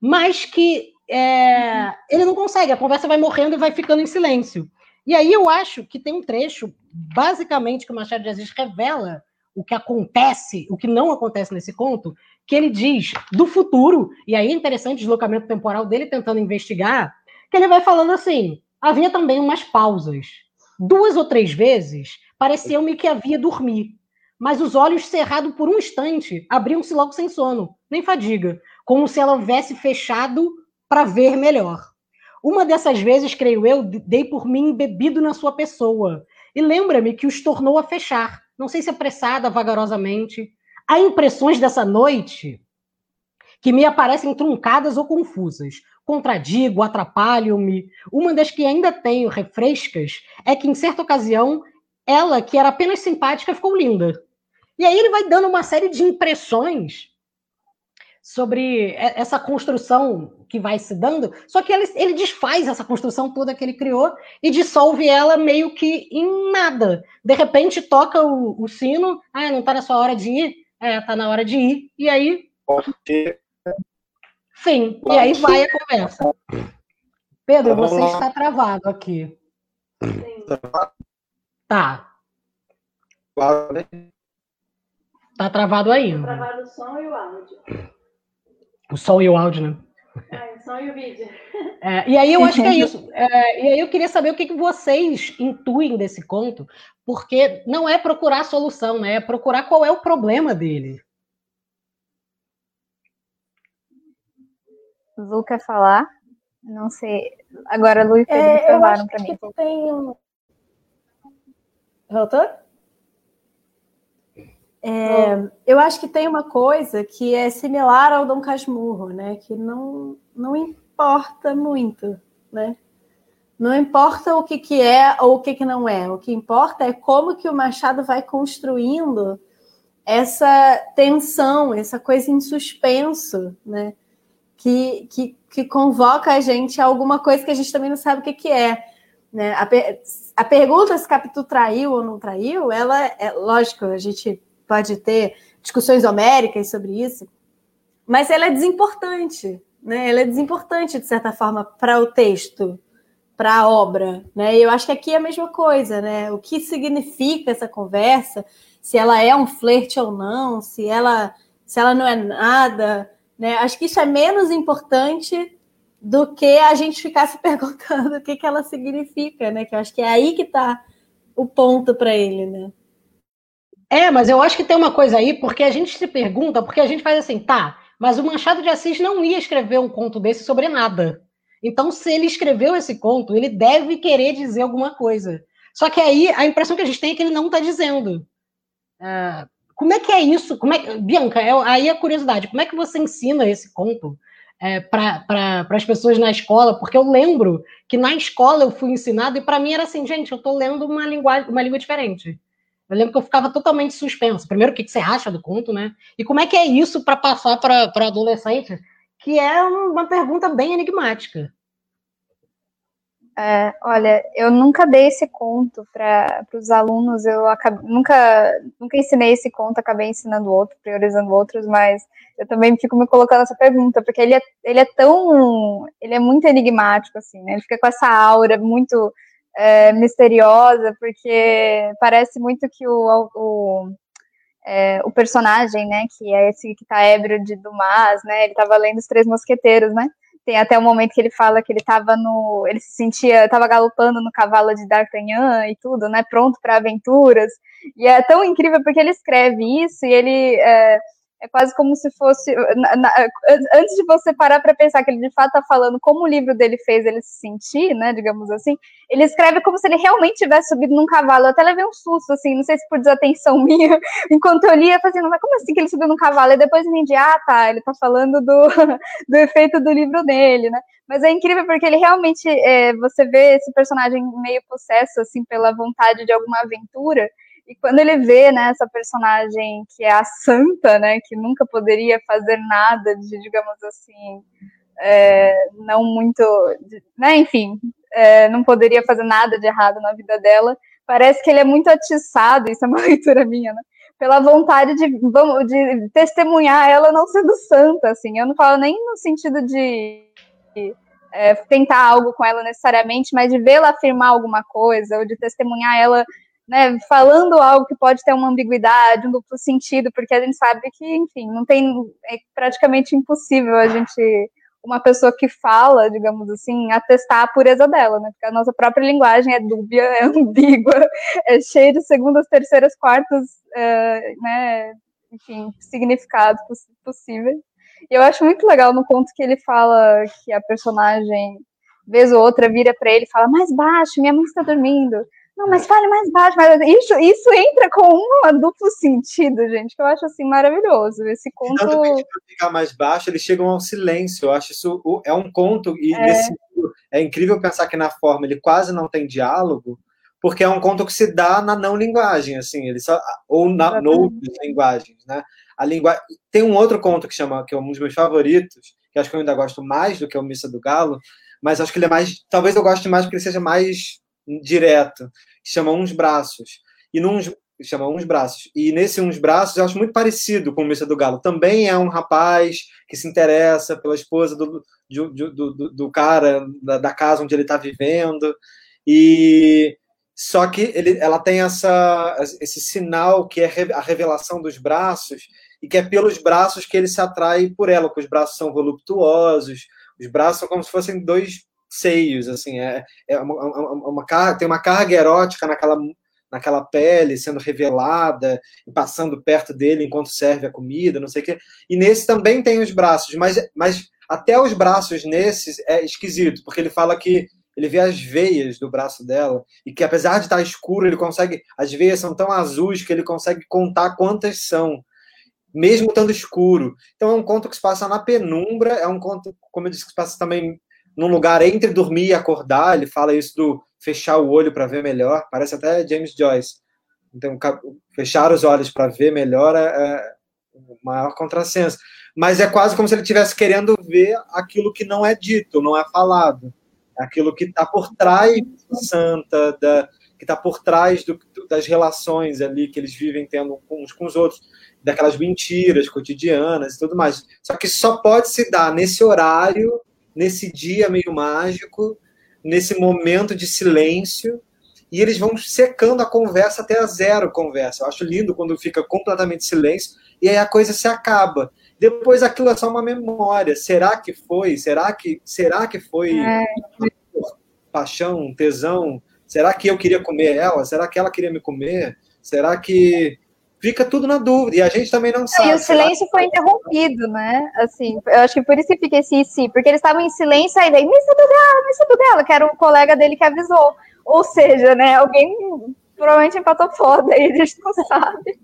mas que é, ele não consegue. A conversa vai morrendo e vai ficando em silêncio. E aí eu acho que tem um trecho, basicamente, que o Machado de Assis revela o que acontece, o que não acontece nesse conto, que ele diz do futuro, e aí é interessante o deslocamento temporal dele tentando investigar, que ele vai falando assim: havia também umas pausas. Duas ou três vezes pareceu-me que havia dormir, mas os olhos cerrados por um instante abriam-se logo sem sono, nem fadiga, como se ela houvesse fechado para ver melhor. Uma dessas vezes, creio eu, dei por mim embebido na sua pessoa. E lembra-me que os tornou a fechar, não sei se apressada, vagarosamente. Há impressões dessa noite que me aparecem truncadas ou confusas. Contradigo, atrapalham-me. Uma das que ainda tenho refrescas é que, em certa ocasião, ela, que era apenas simpática, ficou linda. E aí ele vai dando uma série de impressões sobre essa construção que vai se dando, só que ele, ele desfaz essa construção toda que ele criou e dissolve ela meio que em nada. De repente toca o, o sino, ah, não está na sua hora de ir, é, tá na hora de ir, e aí. Sim, e aí vai a conversa. Pedro, você está travado aqui. Tá. Tá travado ainda. Tá travado o som e o áudio. O som e o áudio, né? É, o e vídeo. É, e aí eu acho que é isso. É, e aí eu queria saber o que, que vocês intuem desse conto, porque não é procurar a solução, né? É procurar qual é o problema dele. Lu quer falar? Não sei. Agora, Lu e Pedro é, falaram para mim. Tem um... Voltou? É, eu acho que tem uma coisa que é similar ao Dom Casmurro, né? Que não, não importa muito, né? Não importa o que, que é ou o que, que não é. O que importa é como que o Machado vai construindo essa tensão, essa coisa em suspenso, né? Que, que, que convoca a gente a alguma coisa que a gente também não sabe o que, que é. Né? A, a pergunta se Capitu traiu ou não traiu, ela é lógico, a gente pode ter discussões homéricas sobre isso, mas ela é desimportante, né? Ela é desimportante, de certa forma, para o texto, para a obra, né? E eu acho que aqui é a mesma coisa, né? O que significa essa conversa, se ela é um flerte ou não, se ela, se ela não é nada, né? Acho que isso é menos importante do que a gente ficar se perguntando o que, que ela significa, né? Que eu acho que é aí que está o ponto para ele, né? É, mas eu acho que tem uma coisa aí, porque a gente se pergunta, porque a gente faz assim, tá, mas o Machado de Assis não ia escrever um conto desse sobre nada. Então, se ele escreveu esse conto, ele deve querer dizer alguma coisa. Só que aí a impressão que a gente tem é que ele não está dizendo. Uh, como é que é isso? Como é, Bianca, é, aí a curiosidade, como é que você ensina esse conto é, para as pessoas na escola? Porque eu lembro que na escola eu fui ensinado e para mim era assim, gente, eu estou lendo uma, linguagem, uma língua diferente. Eu lembro que eu ficava totalmente suspenso. Primeiro, o que, você acha do conto, né? E como é que é isso para passar para adolescentes? Que é uma pergunta bem enigmática. É, olha, eu nunca dei esse conto para os alunos, eu acabei, nunca, nunca ensinei esse conto, acabei ensinando outro, priorizando outros, mas eu também fico me colocando essa pergunta, porque ele é, ele é tão, ele é muito enigmático, assim, né? Ele fica com essa aura muito é, misteriosa, porque parece muito que o, o, é, o personagem, né, que é esse que tá ébrio de Dumas, né, ele tava lendo Os Três Mosqueteiros, né, tem até um momento que ele fala que ele tava no, ele se sentia, tava galopando no cavalo de D'Artagnan e tudo, né, pronto para aventuras, e é tão incrível porque ele escreve isso e ele... É, é quase como se fosse. Na, na, antes de você parar para pensar que ele de fato está falando como o livro dele fez ele se sentir, né, digamos assim, ele escreve como se ele realmente tivesse subido num cavalo. Eu até levei um susto, assim, não sei se por desatenção minha, enquanto eu lia, fazendo, mas como assim que ele subiu num cavalo? E depois entendi, ah, tá, ele está falando do, do efeito do livro dele, né? Mas é incrível porque ele realmente, é, você vê esse personagem meio possesso, assim, pela vontade de alguma aventura, e quando ele vê, né, essa personagem que é a santa, né, que nunca poderia fazer nada de, digamos assim, é, não muito, né, enfim, é, não poderia fazer nada de errado na vida dela, parece que ele é muito atiçado, isso é uma leitura minha, né, pela vontade de, de testemunhar ela não sendo santa, assim, eu não falo nem no sentido de é, tentar algo com ela necessariamente, mas de vê-la afirmar alguma coisa, ou de testemunhar ela né, falando algo que pode ter uma ambiguidade, um duplo sentido, porque a gente sabe que, enfim, não tem, é praticamente impossível a gente, uma pessoa que fala, digamos assim, atestar a pureza dela, né, porque a nossa própria linguagem é dúbia, é ambígua, é cheia de segundas, terceiras, quartas, é, né, enfim, significados possíveis. E eu acho muito legal no conto que ele fala que a personagem vez ou outra vira para ele e fala mais baixo, minha mãe está dormindo. Não, mas fale mais baixo. Mas isso, isso entra com um duplo sentido, gente, que eu acho assim maravilhoso. Esse conto. Tanto que ficar mais baixo, eles chegam ao silêncio. Eu acho isso é um conto e é. Nesse, é incrível pensar que na forma ele quase não tem diálogo, porque é um conto que se dá na não linguagem, assim, ele só ou na outras linguagens, né? A linguagem tem um outro conto que chama que é um dos meus favoritos, que acho que eu ainda gosto mais do que o Missa do Galo, mas acho que ele é mais, talvez eu goste mais porque ele seja mais direto, que chama Uns Braços. E num chama Uns Braços. E nesse Uns Braços eu acho muito parecido com o Missa do Galo. Também é um rapaz que se interessa pela esposa do, do, do, do cara, da, da, casa onde ele está vivendo. E só que ele, ela tem essa, esse sinal que é a revelação dos braços, e que é pelos braços que ele se atrai por ela, porque os braços são voluptuosos, os braços são como se fossem dois seios, assim, é, é uma, uma, uma carga, tem uma carga erótica naquela, naquela pele sendo revelada e passando perto dele enquanto serve a comida, não sei o quê. E nesse também tem os braços, mas, mas até os braços nesses é esquisito, porque ele fala que ele vê as veias do braço dela e que apesar de estar escuro, ele consegue, as veias são tão azuis que ele consegue contar quantas são, mesmo estando escuro. Então é um conto que se passa na penumbra, é um conto, como eu disse, que se passa também num lugar entre dormir e acordar. Ele fala isso do fechar o olho para ver melhor. Parece até James Joyce. Então, fechar os olhos para ver melhor é, é o maior contrassenso. Mas é quase como se ele estivesse querendo ver aquilo que não é dito, não é falado. Aquilo que está por trás santa, da, que está por trás do, das relações ali que eles vivem tendo uns com os outros, daquelas mentiras cotidianas e tudo mais. Só que só pode se dar nesse horário nesse dia meio mágico, nesse momento de silêncio, e eles vão secando a conversa até a zero conversa. Eu acho lindo quando fica completamente silêncio e aí a coisa se acaba. Depois aquilo é só uma memória. Será que foi? Será que será que foi é. paixão, tesão? Será que eu queria comer ela? Será que ela queria me comer? Será que fica tudo na dúvida. E a gente também não sabe. E o silêncio foi interrompido, né? Assim, eu acho que por isso que fica esse sim, porque eles estavam em silêncio, aí daí, missa do dela, missa do dela, que era um colega dele que avisou. Ou seja, né, alguém provavelmente empatou foda aí, a gente não sabe.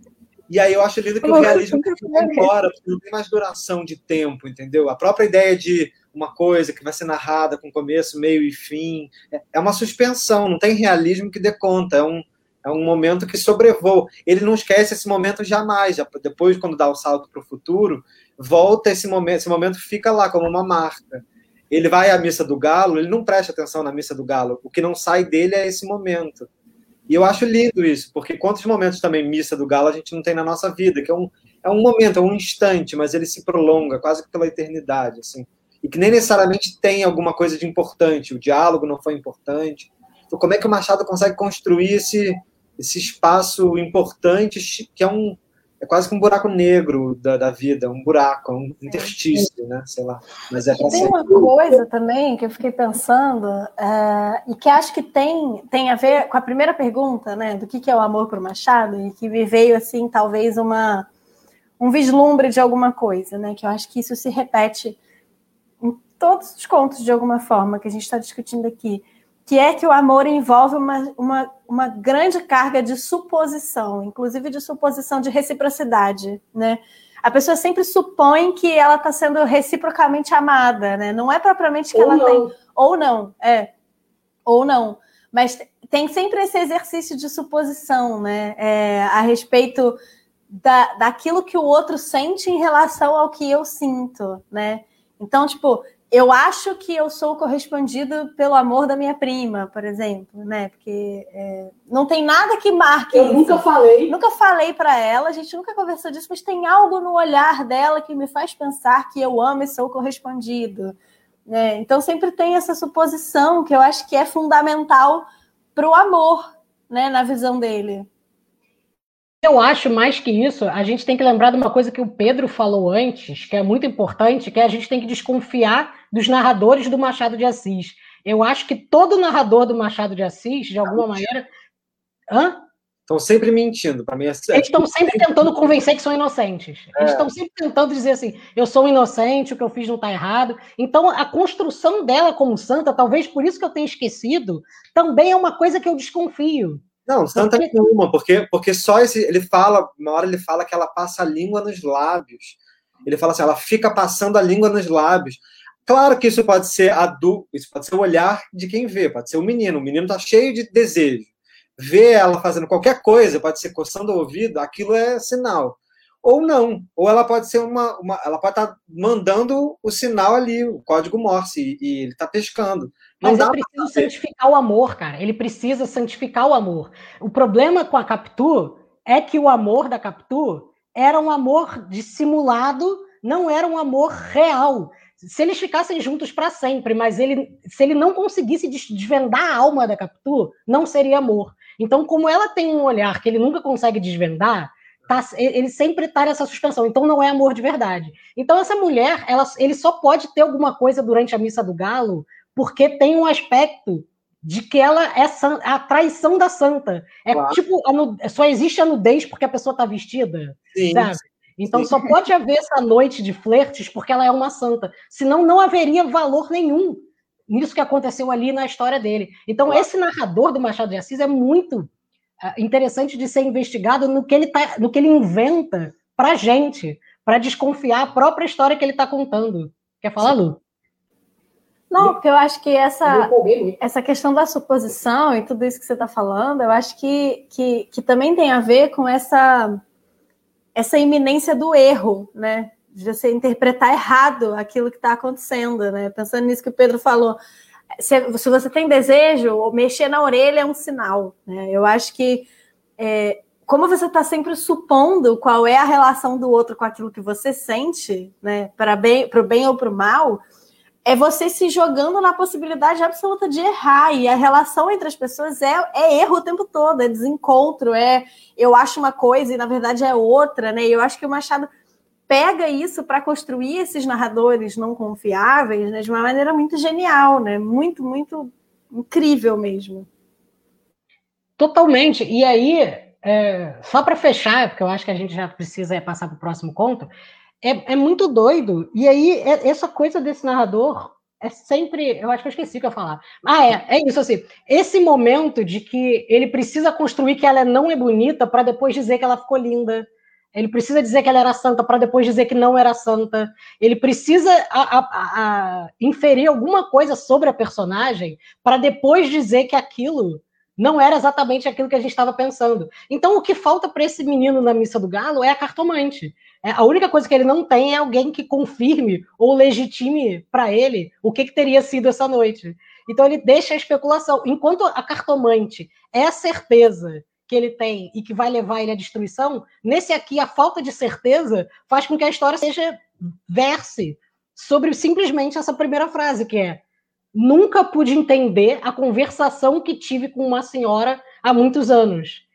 E aí eu acho lindo que o realismo vai embora, porque não tem mais duração de tempo, entendeu? A própria ideia de uma coisa que vai ser narrada com começo, meio e fim, é, é uma suspensão, não tem realismo que dê conta, é um, é um momento que sobrevoa. Ele não esquece esse momento jamais. Depois, quando dá o salto para o futuro, volta esse momento. Esse momento fica lá como uma marca. Ele vai à missa do galo, ele não presta atenção na missa do galo. O que não sai dele é esse momento. E eu acho lindo isso, porque quantos momentos também missa do galo a gente não tem na nossa vida, que é um, é um momento, é um instante, mas ele se prolonga quase pela eternidade, assim. E que nem necessariamente tem alguma coisa de importante, o diálogo não foi importante. Então, como é que o Machado consegue construir esse, esse espaço importante que é um é quase que um buraco negro da, da vida, um buraco, um interstício, né? Sei lá. Mas é tem uma coisa também que eu fiquei pensando é, e que acho que tem tem a ver com a primeira pergunta, né? Do que, que é o amor para o Machado e que me veio assim talvez uma um vislumbre de alguma coisa, né? Que eu acho que isso se repete em todos os contos de alguma forma que a gente está discutindo aqui que é que o amor envolve uma, uma, uma grande carga de suposição, inclusive de suposição de reciprocidade, né? A pessoa sempre supõe que ela está sendo reciprocamente amada, né? Não é propriamente que ou ela não. tem. Ou não, é. Ou não. Mas tem sempre esse exercício de suposição, né? É, a respeito da, daquilo que o outro sente em relação ao que eu sinto, né? Então, tipo, eu acho que eu sou correspondido pelo amor da minha prima, por exemplo, né? Porque é, não tem nada que marque. Eu isso. nunca falei. Nunca falei para ela, a gente nunca conversou disso, mas tem algo no olhar dela que me faz pensar que eu amo e sou correspondido. Né? Então sempre tem essa suposição que eu acho que é fundamental para o amor, né? Na visão dele. Eu acho mais que isso, a gente tem que lembrar de uma coisa que o Pedro falou antes, que é muito importante, que é a gente tem que desconfiar dos narradores do Machado de Assis. Eu acho que todo narrador do Machado de Assis, de alguma maneira. Hã? Estão sempre mentindo. Para mim, é... Eles estão sempre tentando convencer que são inocentes. É. Eles estão sempre tentando dizer assim: eu sou inocente, o que eu fiz não está errado. Então, a construção dela como santa, talvez por isso que eu tenha esquecido, também é uma coisa que eu desconfio. Não, santa porque... nenhuma, porque, porque só esse. Ele fala, uma hora ele fala que ela passa a língua nos lábios. Ele fala assim, ela fica passando a língua nos lábios. Claro que isso pode ser adulto, isso pode ser o olhar de quem vê, pode ser o menino. O menino está cheio de desejo vê ela fazendo qualquer coisa, pode ser coçando o ouvido, aquilo é sinal. Ou não, ou ela pode ser uma, uma ela pode estar tá mandando o sinal ali, o código Morse, e, e ele está pescando. Mas ele precisa santificar o amor, cara. Ele precisa santificar o amor. O problema com a Capitu é que o amor da Capitu era um amor dissimulado, não era um amor real se eles ficassem juntos para sempre, mas ele, se ele não conseguisse desvendar a alma da Capitu, não seria amor. Então, como ela tem um olhar que ele nunca consegue desvendar, tá, ele sempre está nessa suspensão. Então, não é amor de verdade. Então, essa mulher, ela, ele só pode ter alguma coisa durante a missa do galo porque tem um aspecto de que ela é a traição da santa. É claro. tipo, só existe a nudez porque a pessoa está vestida, Sim. sabe? Então só pode haver essa noite de flertes porque ela é uma santa. Senão não haveria valor nenhum nisso que aconteceu ali na história dele. Então esse narrador do Machado de Assis é muito ah, interessante de ser investigado no que ele, tá, no que ele inventa para gente, para desconfiar a própria história que ele está contando. Quer falar, Lu? Não, porque eu acho que essa, essa questão da suposição e tudo isso que você está falando, eu acho que, que, que também tem a ver com essa essa iminência do erro, né? De você interpretar errado aquilo que está acontecendo, né? Pensando nisso que o Pedro falou. Se, se, você tem desejo, mexer na orelha é um sinal, né? Eu acho que é, como você está sempre supondo qual é a relação do outro com aquilo que você sente, né? Para bem, para o bem ou para o mal, é você se jogando na possibilidade absoluta de errar. E a relação entre as pessoas é, é, erro o tempo todo, é desencontro, é eu acho uma coisa e na verdade é outra, né? E eu acho que o Machado pega isso para construir esses narradores não confiáveis né, de uma maneira muito genial, né? Muito, muito incrível mesmo. Totalmente. E aí, é, só para fechar, porque eu acho que a gente já precisa passar para o próximo conto, é, é muito doido. E aí, é, essa coisa desse narrador é sempre. Eu acho que eu esqueci o que eu ia falar. Ah, é, é isso assim. Esse momento de que ele precisa construir que ela não é bonita para depois dizer que ela ficou linda. Ele precisa dizer que ela era santa para depois dizer que não era santa. Ele precisa a, a, a, inferir alguma coisa sobre a personagem para depois dizer que aquilo não era exatamente aquilo que a gente estava pensando. Então, o que falta para esse menino na missa do galo é a cartomante. É, a única coisa que ele não tem é alguém que confirme ou legitime para ele o que, que teria sido essa noite. Então ele deixa a especulação. Enquanto a cartomante é a certeza que ele tem e que vai levar ele à destruição, nesse aqui a falta de certeza faz com que a história seja verse sobre simplesmente essa primeira frase, que é nunca pude entender a conversação que tive com uma senhora há muitos anos.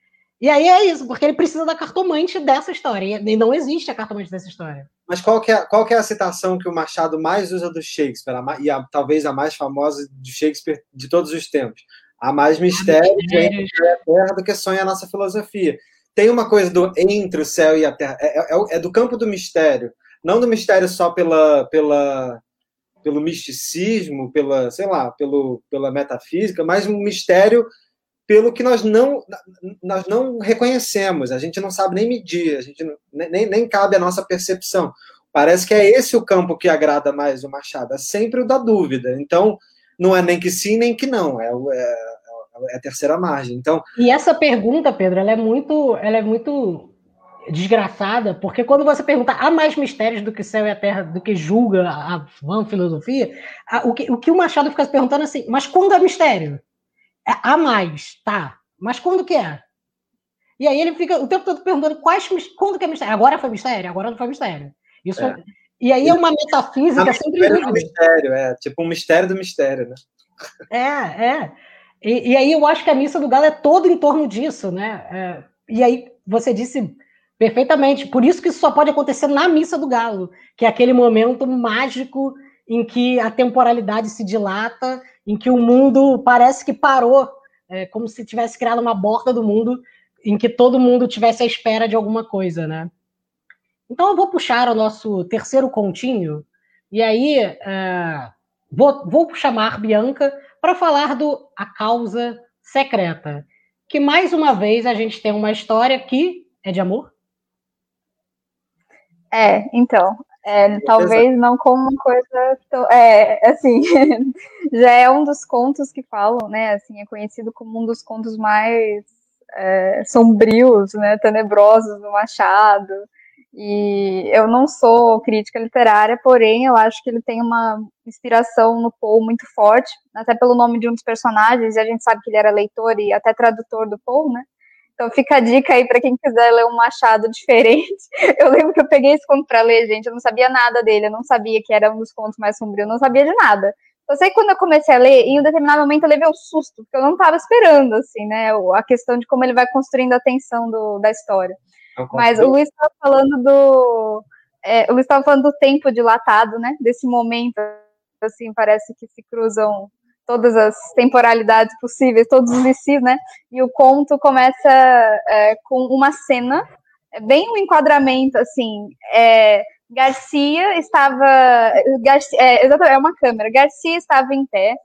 E aí é isso, porque ele precisa da cartomante dessa história. E não existe a cartomante dessa história. Mas qual que é, qual que é a citação que o Machado mais usa do Shakespeare? e a, talvez a mais famosa de Shakespeare de todos os tempos. Há mais mistério entre a terra do que sonha a nossa filosofia. Tem uma coisa do entre o céu e a terra. É, é, é do campo do mistério. Não do mistério só pela, pela, pelo misticismo, pela, sei lá, pelo, pela metafísica, mas um mistério pelo que nós não, nós não reconhecemos, a gente não sabe nem medir, a gente não, nem, nem cabe a nossa percepção. Parece que é esse o campo que agrada mais o Machado, é sempre o da dúvida. Então, não é nem que sim, nem que não, é, é, é a terceira margem. Então, e essa pergunta, Pedro, ela é muito, ela é muito desgraçada, porque quando você pergunta há mais mistérios do que céu e a terra, do que julga a, a filosofia, a, o, que, o que o Machado fica se perguntando é assim, mas quando é mistério? É, a mais, tá. Mas quando que é? E aí ele fica o tempo todo perguntando quais, quando que é mistério. Agora foi mistério? Agora não foi mistério. Isso é. e aí é uma metafísica é sempre mistério mistério, é tipo um mistério do mistério, né? É, é. E, e, aí eu acho que a missa do galo é todo em torno disso, né? É, e aí você disse perfeitamente, por isso que isso só pode acontecer na missa do galo, que é aquele momento mágico em que a temporalidade se dilata em que o mundo parece que parou, é, como se tivesse criado uma borda do mundo, em que todo mundo tivesse à espera de alguma coisa, né? Então eu vou puxar o nosso terceiro continho, e aí uh, vou, vou chamar Bianca para falar do A Causa Secreta, que mais uma vez a gente tem uma história que é de amor. É, então, é, talvez não como uma coisa. Tão, é, assim, já é um dos contos que falam, né? Assim, é conhecido como um dos contos mais é, sombrios, né? Tenebrosos do Machado. E eu não sou crítica literária, porém eu acho que ele tem uma inspiração no Poe muito forte, até pelo nome de um dos personagens, e a gente sabe que ele era leitor e até tradutor do Poe, né? Então fica a dica aí para quem quiser ler um Machado diferente. Eu lembro que eu peguei esse conto para ler, gente, eu não sabia nada dele, eu não sabia que era um dos contos mais sombrios, eu não sabia de nada. Eu sei que quando eu comecei a ler, em um determinado momento eu levei um susto, porque eu não estava esperando, assim, né, a questão de como ele vai construindo a tensão do, da história. Mas o Luiz estava falando do. É, o Luiz estava falando do tempo dilatado, né? Desse momento, assim, parece que se cruzam todas as temporalidades possíveis, todos os ICs, né? E o conto começa é, com uma cena, é bem um enquadramento, assim. É, Garcia estava. Garcia, é, exatamente, é uma câmera. Garcia estava em pé,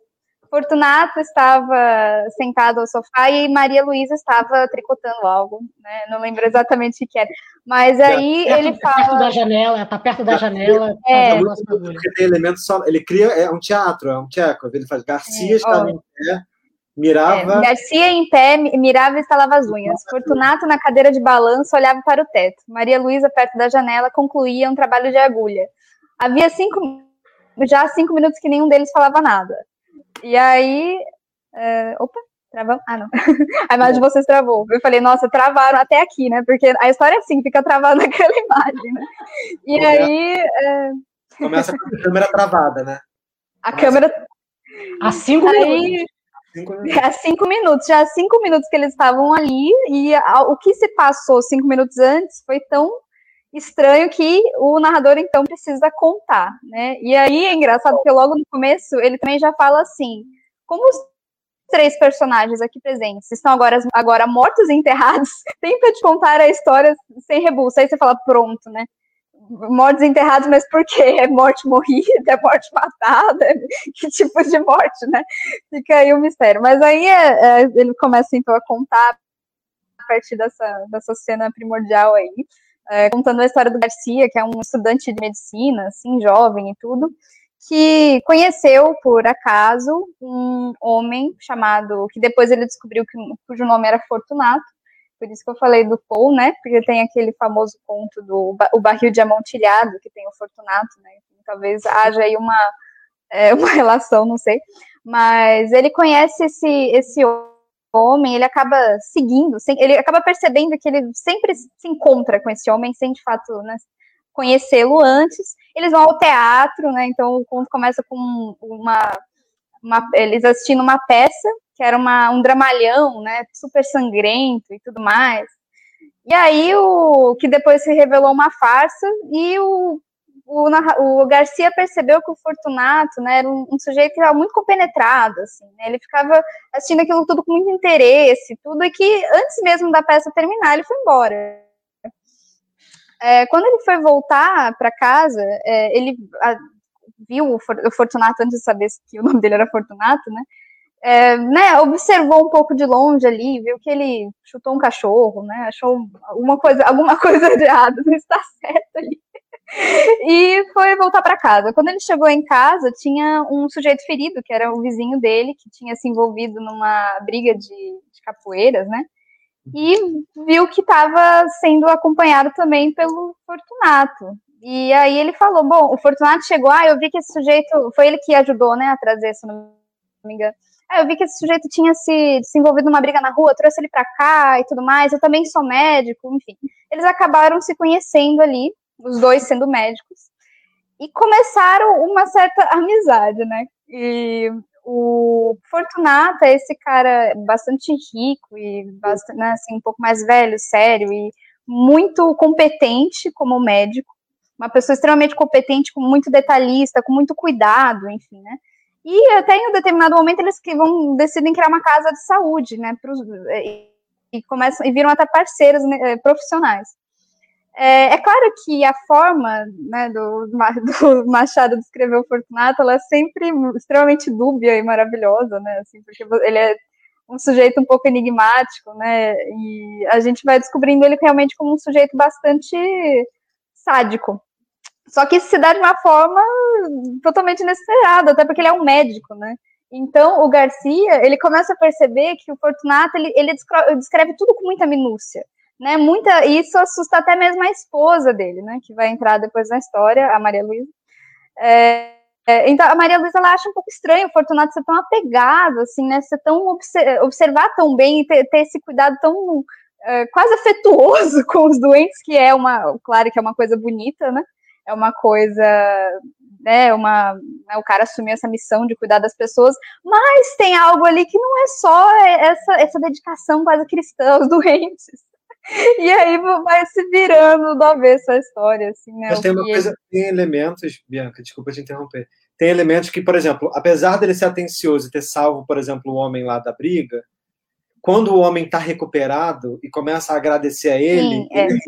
Fortunato estava sentado ao sofá e Maria Luísa estava tricotando algo, né? Não lembro exatamente o que era. Mas aí perto, ele fala. Perto da janela, tá perto da janela. É, porque tem elementos só. Ele cria. É um teatro, é um teatro. Ele faz. Garcia é, estava ó, em pé, mirava. É, Garcia em pé, mirava e estalava as unhas. Fortunato na cadeira de balanço olhava para o teto. Maria Luísa, perto da janela, concluía um trabalho de agulha. Havia cinco. Já cinco minutos que nenhum deles falava nada. E aí. É, opa, travamos. Ah, não. A imagem de vocês travou. Eu falei, nossa, travaram até aqui, né? Porque a história é assim, fica travada naquela imagem, né? E Começa, aí. É... Começa com a câmera travada, né? A Começa... câmera. Há cinco aí... minutos. Há cinco minutos, já há cinco minutos que eles estavam ali, e o que se passou cinco minutos antes foi tão estranho que o narrador então precisa contar, né? E aí é engraçado porque logo no começo ele também já fala assim: como os três personagens aqui presentes estão agora, agora mortos e enterrados, tenta te contar a história sem rebuço. Aí você fala, pronto, né? Mortos e enterrados, mas por quê? É morte morrida? É morte matada? Que tipo de morte, né? Fica aí o mistério. Mas aí é, é, ele começa então a contar a partir dessa, dessa cena primordial aí é, contando a história do Garcia, que é um estudante de medicina, assim, jovem e tudo, que conheceu, por acaso, um homem chamado, que depois ele descobriu que, cujo nome era Fortunato, por isso que eu falei do Paul, né, porque tem aquele famoso conto do o barril de amontilhado, que tem o Fortunato, né, talvez haja aí uma, é, uma relação, não sei, mas ele conhece esse, esse homem, ele acaba seguindo, ele acaba percebendo que ele sempre se encontra com esse homem sem de fato né, conhecê-lo antes. Eles vão ao teatro, né? Então o conto começa com uma, uma eles assistindo uma peça que era uma, um dramalhão, né? Super sangrento e tudo mais. E aí o que depois se revelou uma farsa e o o, o, Garcia percebeu que o Fortunato né, era um, um sujeito que estava muito compenetrado, assim, né, ele ficava assistindo aquilo tudo com muito interesse, tudo, e que antes mesmo da peça terminar, ele foi embora. É, quando ele foi voltar para casa, é, ele a, viu o, o, Fortunato antes de saber que o nome dele era Fortunato, né, é, né, observou um pouco de longe ali, viu que ele chutou um cachorro, né, achou alguma coisa, alguma coisa de errado, não está certo ali e foi voltar para casa. Quando ele chegou em casa, tinha um sujeito ferido, que era o vizinho dele, que tinha se envolvido numa briga de, de capoeiras, né? E viu que estava sendo acompanhado também pelo Fortunato. E aí ele falou: Bom, o Fortunato chegou, ah, eu vi que esse sujeito. Foi ele que ajudou, né, a trazer, se não me engano. Ah, eu vi que esse sujeito tinha se, se envolvido numa briga na rua, trouxe ele para cá e tudo mais. Eu também sou médico, enfim. Eles acabaram se conhecendo ali os dois sendo médicos, e começaram uma certa amizade, né? E o Fortunato é esse cara bastante rico e bastante, né, assim, um pouco mais velho, sério e muito competente como médico, uma pessoa extremamente competente, com muito detalhista, com muito cuidado, enfim, né? E até em um determinado momento eles que vão decidem criar uma casa de saúde, né? Pros, e começam e viram até parceiros né, profissionais. É, é, claro que a forma né, do, do, Machado de o Fortunato ela é sempre extremamente dúbia e maravilhosa, né? Assim, porque ele é um sujeito um pouco enigmático, né? E a gente vai descobrindo ele realmente como um sujeito bastante sádico. Só que isso se dá de uma forma totalmente inesperada, até porque ele é um médico, né? Então, o Garcia, ele começa a perceber que o Fortunato, ele, ele descreve tudo com muita minúcia, né? Muita, e isso assusta até mesmo a esposa dele, né? Que vai entrar depois na história, a Maria Luísa. É, é, então, a Maria Luísa, ela acha um pouco estranho o Fortunato ser tão apegado, assim, né? Ser tão, observar tão bem, ter, ter esse cuidado tão é, quase afetuoso com os doentes, que é uma, claro que é uma coisa bonita, né? É uma coisa né, uma, né, o cara assumiu essa missão de cuidar das pessoas, mas tem algo ali que não é só essa, essa dedicação quase cristã aos doentes. E aí vai se virando do avesso a história, assim, né? Mas tem uma coisa, tem elementos, Bianca, desculpa te interromper. Tem elementos que, por exemplo, apesar dele ser atencioso e ter salvo, por exemplo, o homem lá da briga, quando o homem está recuperado e começa a agradecer a ele, Sim, ele,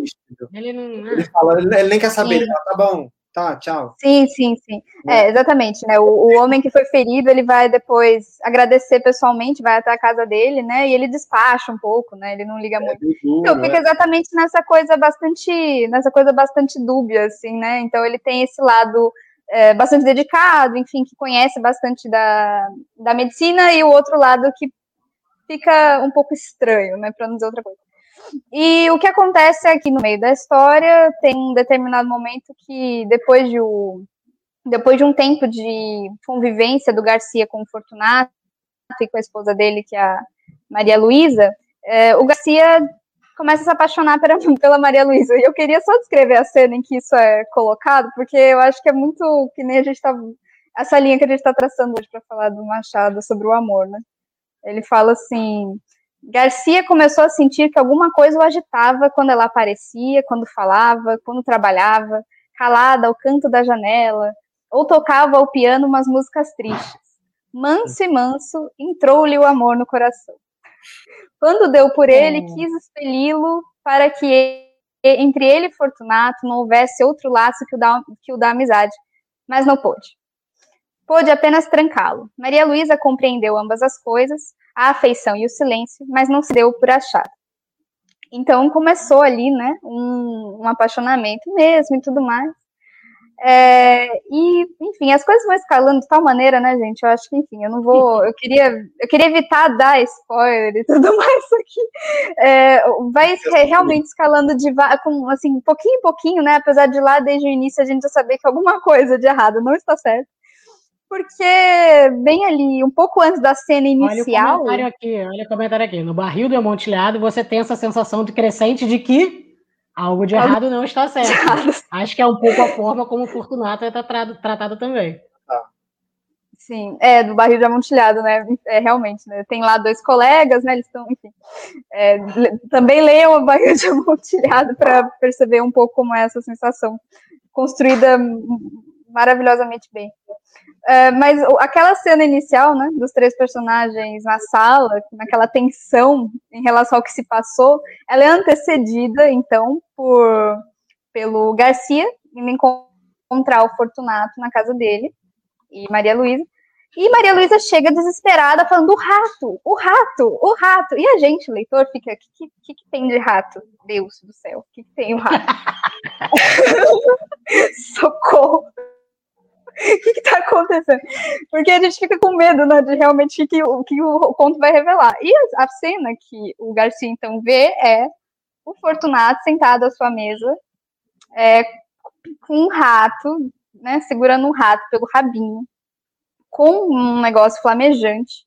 é. ele, não... ele fala, ele nem quer saber, Sim. ele fala, tá bom, Tá, tchau. Sim, sim, sim. É, exatamente, né? O, o, homem que foi ferido, ele vai depois agradecer pessoalmente, vai até a casa dele, né? E ele despacha um pouco, né? Ele não liga é, muito. Duro, então fica é. exatamente nessa coisa bastante, nessa coisa bastante dúbia, assim, né? Então ele tem esse lado é, bastante dedicado, enfim, que conhece bastante da, da medicina, e o outro lado que fica um pouco estranho, né? Para não dizer outra coisa. E o que acontece é que no meio da história tem um determinado momento que depois de, o, depois de um tempo de convivência do Garcia com o Fortunato e com a esposa dele, que é a Maria Luísa, é, o Garcia começa a se apaixonar pela, pela Maria Luísa. E eu queria só descrever a cena em que isso é colocado, porque eu acho que é muito que nem a gente está. Essa linha que a gente está traçando hoje para falar do Machado sobre o amor, né? Ele fala assim: Garcia começou a sentir que alguma coisa o agitava quando ela aparecia, quando falava, quando trabalhava, calada ao canto da janela, ou tocava ao piano umas músicas tristes. Manso e manso, entrou-lhe o amor no coração. Quando deu por ele, é. quis expeli-lo para que entre ele e Fortunato não houvesse outro laço que o da, que o da amizade, mas não pôde. Pôde apenas trancá-lo. Maria Luísa compreendeu ambas as coisas, a afeição e o silêncio, mas não se deu por achado. Então começou ali, né, um, um apaixonamento mesmo e tudo mais. É, e, enfim, as coisas vão escalando de tal maneira, né, gente? Eu acho que, enfim, eu não vou. Eu queria, eu queria evitar dar spoiler e tudo mais aqui. É, vai realmente escalando de, com, assim, pouquinho em pouquinho, né? Apesar de lá, desde o início, a gente já saber que alguma coisa de errado não está certo porque bem ali, um pouco antes da cena inicial. Olha o comentário aqui, olha o comentário aqui. No barril do amontilhado, você tem essa sensação de crescente de que algo de errado não está certo. Acho que é um pouco a forma como o Fortunato é tratado, tratado também. Ah. Sim, é, do barril de amontilhado, né? É, realmente, né? Tem lá dois colegas, né? Eles estão, enfim. É, também leiam o barril de amontilhado para perceber um pouco como é essa sensação construída maravilhosamente bem. É, mas aquela cena inicial, né, dos três personagens na sala, naquela tensão em relação ao que se passou, ela é antecedida, então, por pelo Garcia, indo encontrar o Fortunato na casa dele, e Maria Luísa. E Maria Luísa chega desesperada, falando: o rato, o rato, o rato. E a gente, leitor, fica: o que, que, que, tem de rato? Deus do céu, o que, que tem o rato? Socorro! O que está acontecendo? Porque a gente fica com medo, né, de realmente que, o que o conto vai revelar. E a, cena que o Garcia então vê é o Fortunato sentado à sua mesa, é, com um rato, né, segurando um rato pelo rabinho, com um negócio flamejante.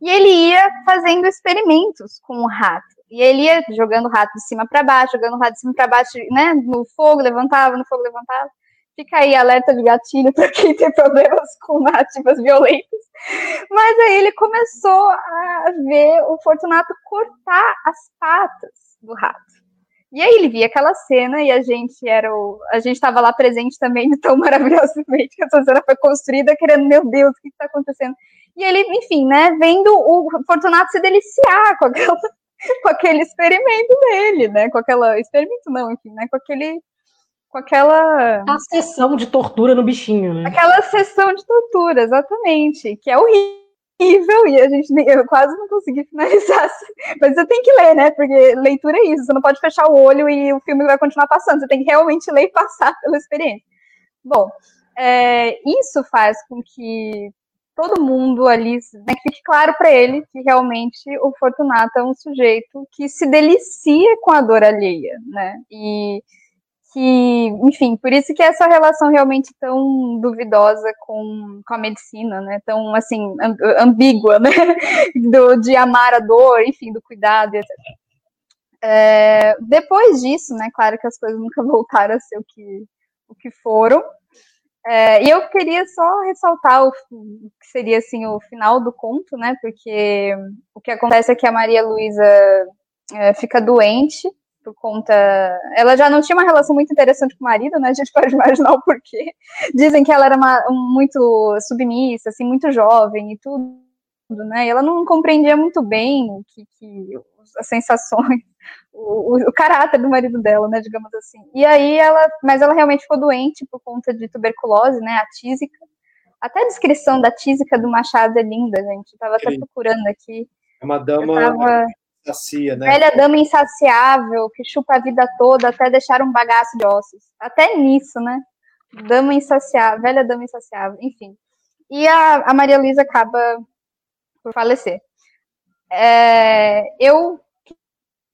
E ele ia fazendo experimentos com o rato. E ele ia jogando o rato de cima para baixo, jogando o rato de cima para baixo, né, no fogo, levantava, no fogo, levantava. Fica aí alerta de gatilho para quem tem problemas com narrativas violentas. Mas aí ele começou a ver o Fortunato cortar as patas do rato. E aí ele via aquela cena e a gente era o, a gente estava lá presente também de tão maravilhosamente que essa cena foi construída, querendo, meu Deus, o que está acontecendo? E ele, enfim, né, vendo o Fortunato se deliciar com aquela com aquele experimento dele, né? Com aquela experimento não, enfim, né? Com aquele com aquela a sessão de tortura no bichinho, né? Aquela sessão de tortura, exatamente, que é horrível e a gente eu quase não consegui finalizar. Mas você tem que ler, né? Porque leitura é isso, você não pode fechar o olho e o filme vai continuar passando, você tem que realmente ler e passar pela experiência. Bom, é, isso faz com que todo mundo ali, né, que fique claro para ele que realmente o Fortunato é um sujeito que se delicia com a dor alheia, né? E que, enfim, por isso que essa relação realmente tão duvidosa com, com a medicina, né? Tão, assim, ambígua, né? Do, de amar a dor, enfim, do cuidado, etc. É, depois disso, né? Claro que as coisas nunca voltaram a ser o que, o que foram. É, e eu queria só ressaltar o, o, que seria assim o final do conto, né? Porque o que acontece é que a Maria Luísa é, fica doente por conta. Ela já não tinha uma relação muito interessante com o marido, né? A gente pode imaginar o porquê. Dizem que ela era uma, muito submissa, assim, muito jovem e tudo, né? E ela não compreendia muito bem que, que as sensações o, o, caráter do marido dela, né, digamos assim. E aí ela, mas ela realmente ficou doente por conta de tuberculose, né, a tísica. Até a descrição da tísica do Machado é linda, gente. Eu tava até procurando aqui. É uma dama tava... sacia, né? Velha dama insaciável, que chupa a vida toda até deixar um bagaço de ossos. Até nisso, né? Dama insaciável, velha dama insaciável, enfim. E a, a Maria Luísa acaba por falecer. É, eu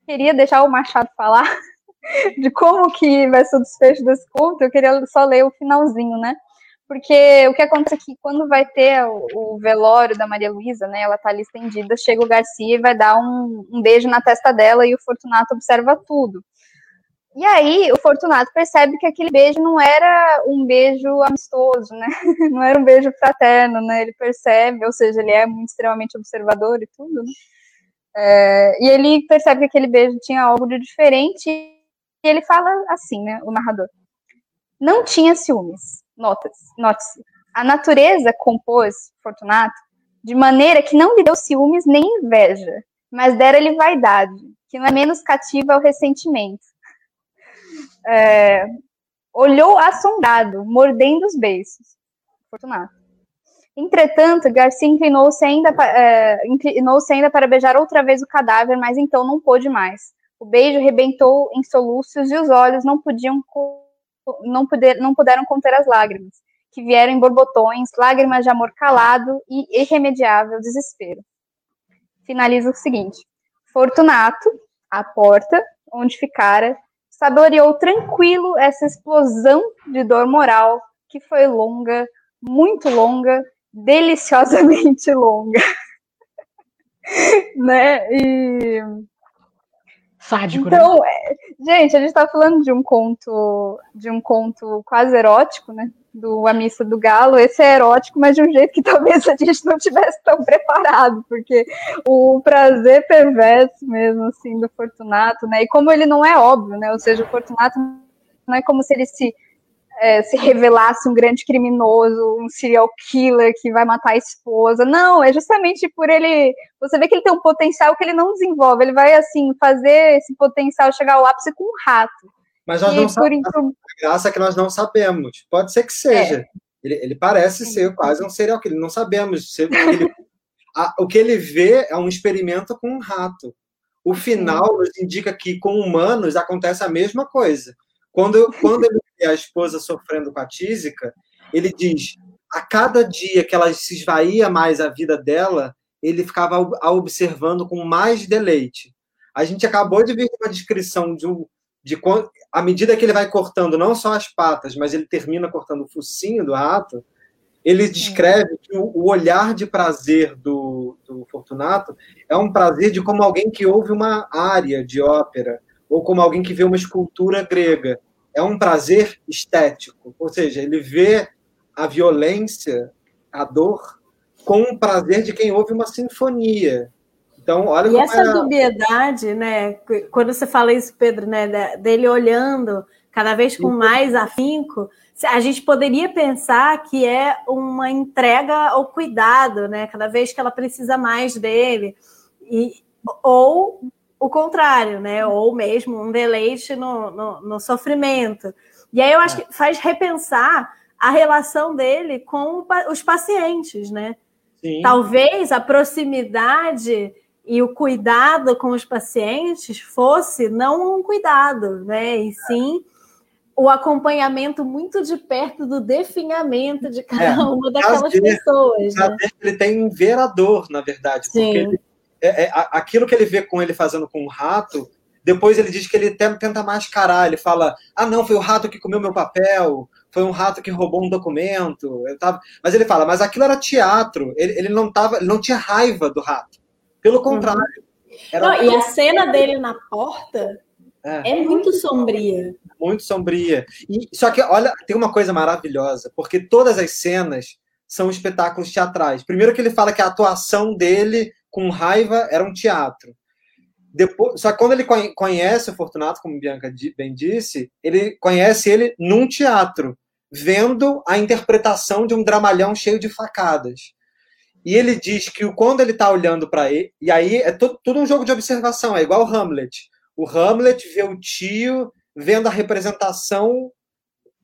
queria deixar o Machado falar de como que vai ser o desfecho desse conto, eu queria só ler o finalzinho, né? Porque o que acontece é que quando vai ter o, o velório da Maria Luísa, né, ela tá ali estendida, chega o Garcia e vai dar um, um beijo na testa dela e o Fortunato observa tudo. E aí o Fortunato percebe que aquele beijo não era um beijo amistoso, né? Não era um beijo fraterno, né? Ele percebe, ou seja, ele é extremamente observador e tudo, né? É, e ele percebe que aquele beijo tinha algo de diferente e ele fala assim, né, o narrador. Não tinha ciúmes, note-se. A natureza compôs Fortunato de maneira que não lhe deu ciúmes nem inveja, mas dera-lhe vaidade, que não é menos cativa ao ressentimento. É, olhou assombrado, mordendo os beiços. Fortunato. Entretanto, Garcia inclinou-se ainda, é, inclinou ainda para beijar outra vez o cadáver, mas então não pôde mais. O beijo rebentou em soluços e os olhos não podiam não, poder, não puderam conter as lágrimas, que vieram em borbotões, lágrimas de amor calado e irremediável desespero. Finaliza o seguinte: Fortunato, à porta, onde ficara, saboreou tranquilo essa explosão de dor moral que foi longa, muito longa, deliciosamente longa. né? E. Sádico, então, né? é, gente, a gente tá falando de um conto, de um conto quase erótico, né? Do A Missa do Galo. Esse é erótico, mas de um jeito que talvez a gente não tivesse tão preparado, porque o prazer perverso mesmo, assim, do Fortunato, né? E como ele não é óbvio, né? Ou seja, o Fortunato não é como se ele se é, se revelasse um grande criminoso, um serial killer que vai matar a esposa. Não, é justamente por ele. Você vê que ele tem um potencial que ele não desenvolve. Ele vai, assim, fazer esse potencial chegar ao ápice com um rato. Mas nós e não sabemos. A graça é que nós não sabemos. Pode ser que seja. É. Ele, ele, parece ser quase um serial killer. Não sabemos. Se, ele, a, o que ele vê é um experimento com um rato. O final nos indica que com humanos acontece a mesma coisa. Quando, quando ele vê a esposa sofrendo com a tísica, ele diz: a cada dia que ela se esvaía mais a vida dela, ele ficava a observando com mais deleite. A gente acabou de ver uma descrição de, um, de à medida que ele vai cortando não só as patas, mas ele termina cortando o focinho do rato. Ele descreve que o, o olhar de prazer do, do Fortunato é um prazer de como alguém que ouve uma área de ópera ou como alguém que vê uma escultura grega é um prazer estético, ou seja, ele vê a violência, a dor, com o prazer de quem ouve uma sinfonia. Então, olha e essa é... dubiedade, né? Quando você fala isso, Pedro, né, dele olhando cada vez com mais afinco, a gente poderia pensar que é uma entrega ao cuidado, né? Cada vez que ela precisa mais dele, e, ou o contrário, né? Ou mesmo um deleite no, no, no sofrimento. E aí eu acho é. que faz repensar a relação dele com os pacientes, né? Sim. Talvez a proximidade e o cuidado com os pacientes fosse não um cuidado, né? E sim o acompanhamento muito de perto do definhamento de cada é, uma daquelas pessoas. Né? Ele tem um verador, na verdade, sim. porque ele, é, é, aquilo que ele vê com ele fazendo com o rato depois ele diz que ele tenta mascarar, ele fala: ah, não, foi o rato que comeu meu papel, foi um rato que roubou um documento. Eu tava... Mas ele fala, mas aquilo era teatro, ele, ele não tava, ele não tinha raiva do rato. Pelo contrário. Uhum. Não, e a cena dele na porta é, é muito sombria. Muito sombria. E, só que, olha, tem uma coisa maravilhosa, porque todas as cenas são espetáculos teatrais. Primeiro que ele fala que a atuação dele com raiva era um teatro. Depois, só que quando ele conhece o Fortunato, como Bianca bem disse, ele conhece ele num teatro, vendo a interpretação de um dramalhão cheio de facadas. E ele diz que quando ele está olhando para ele, e aí é tudo, tudo um jogo de observação, é igual o Hamlet. O Hamlet vê o tio vendo a representação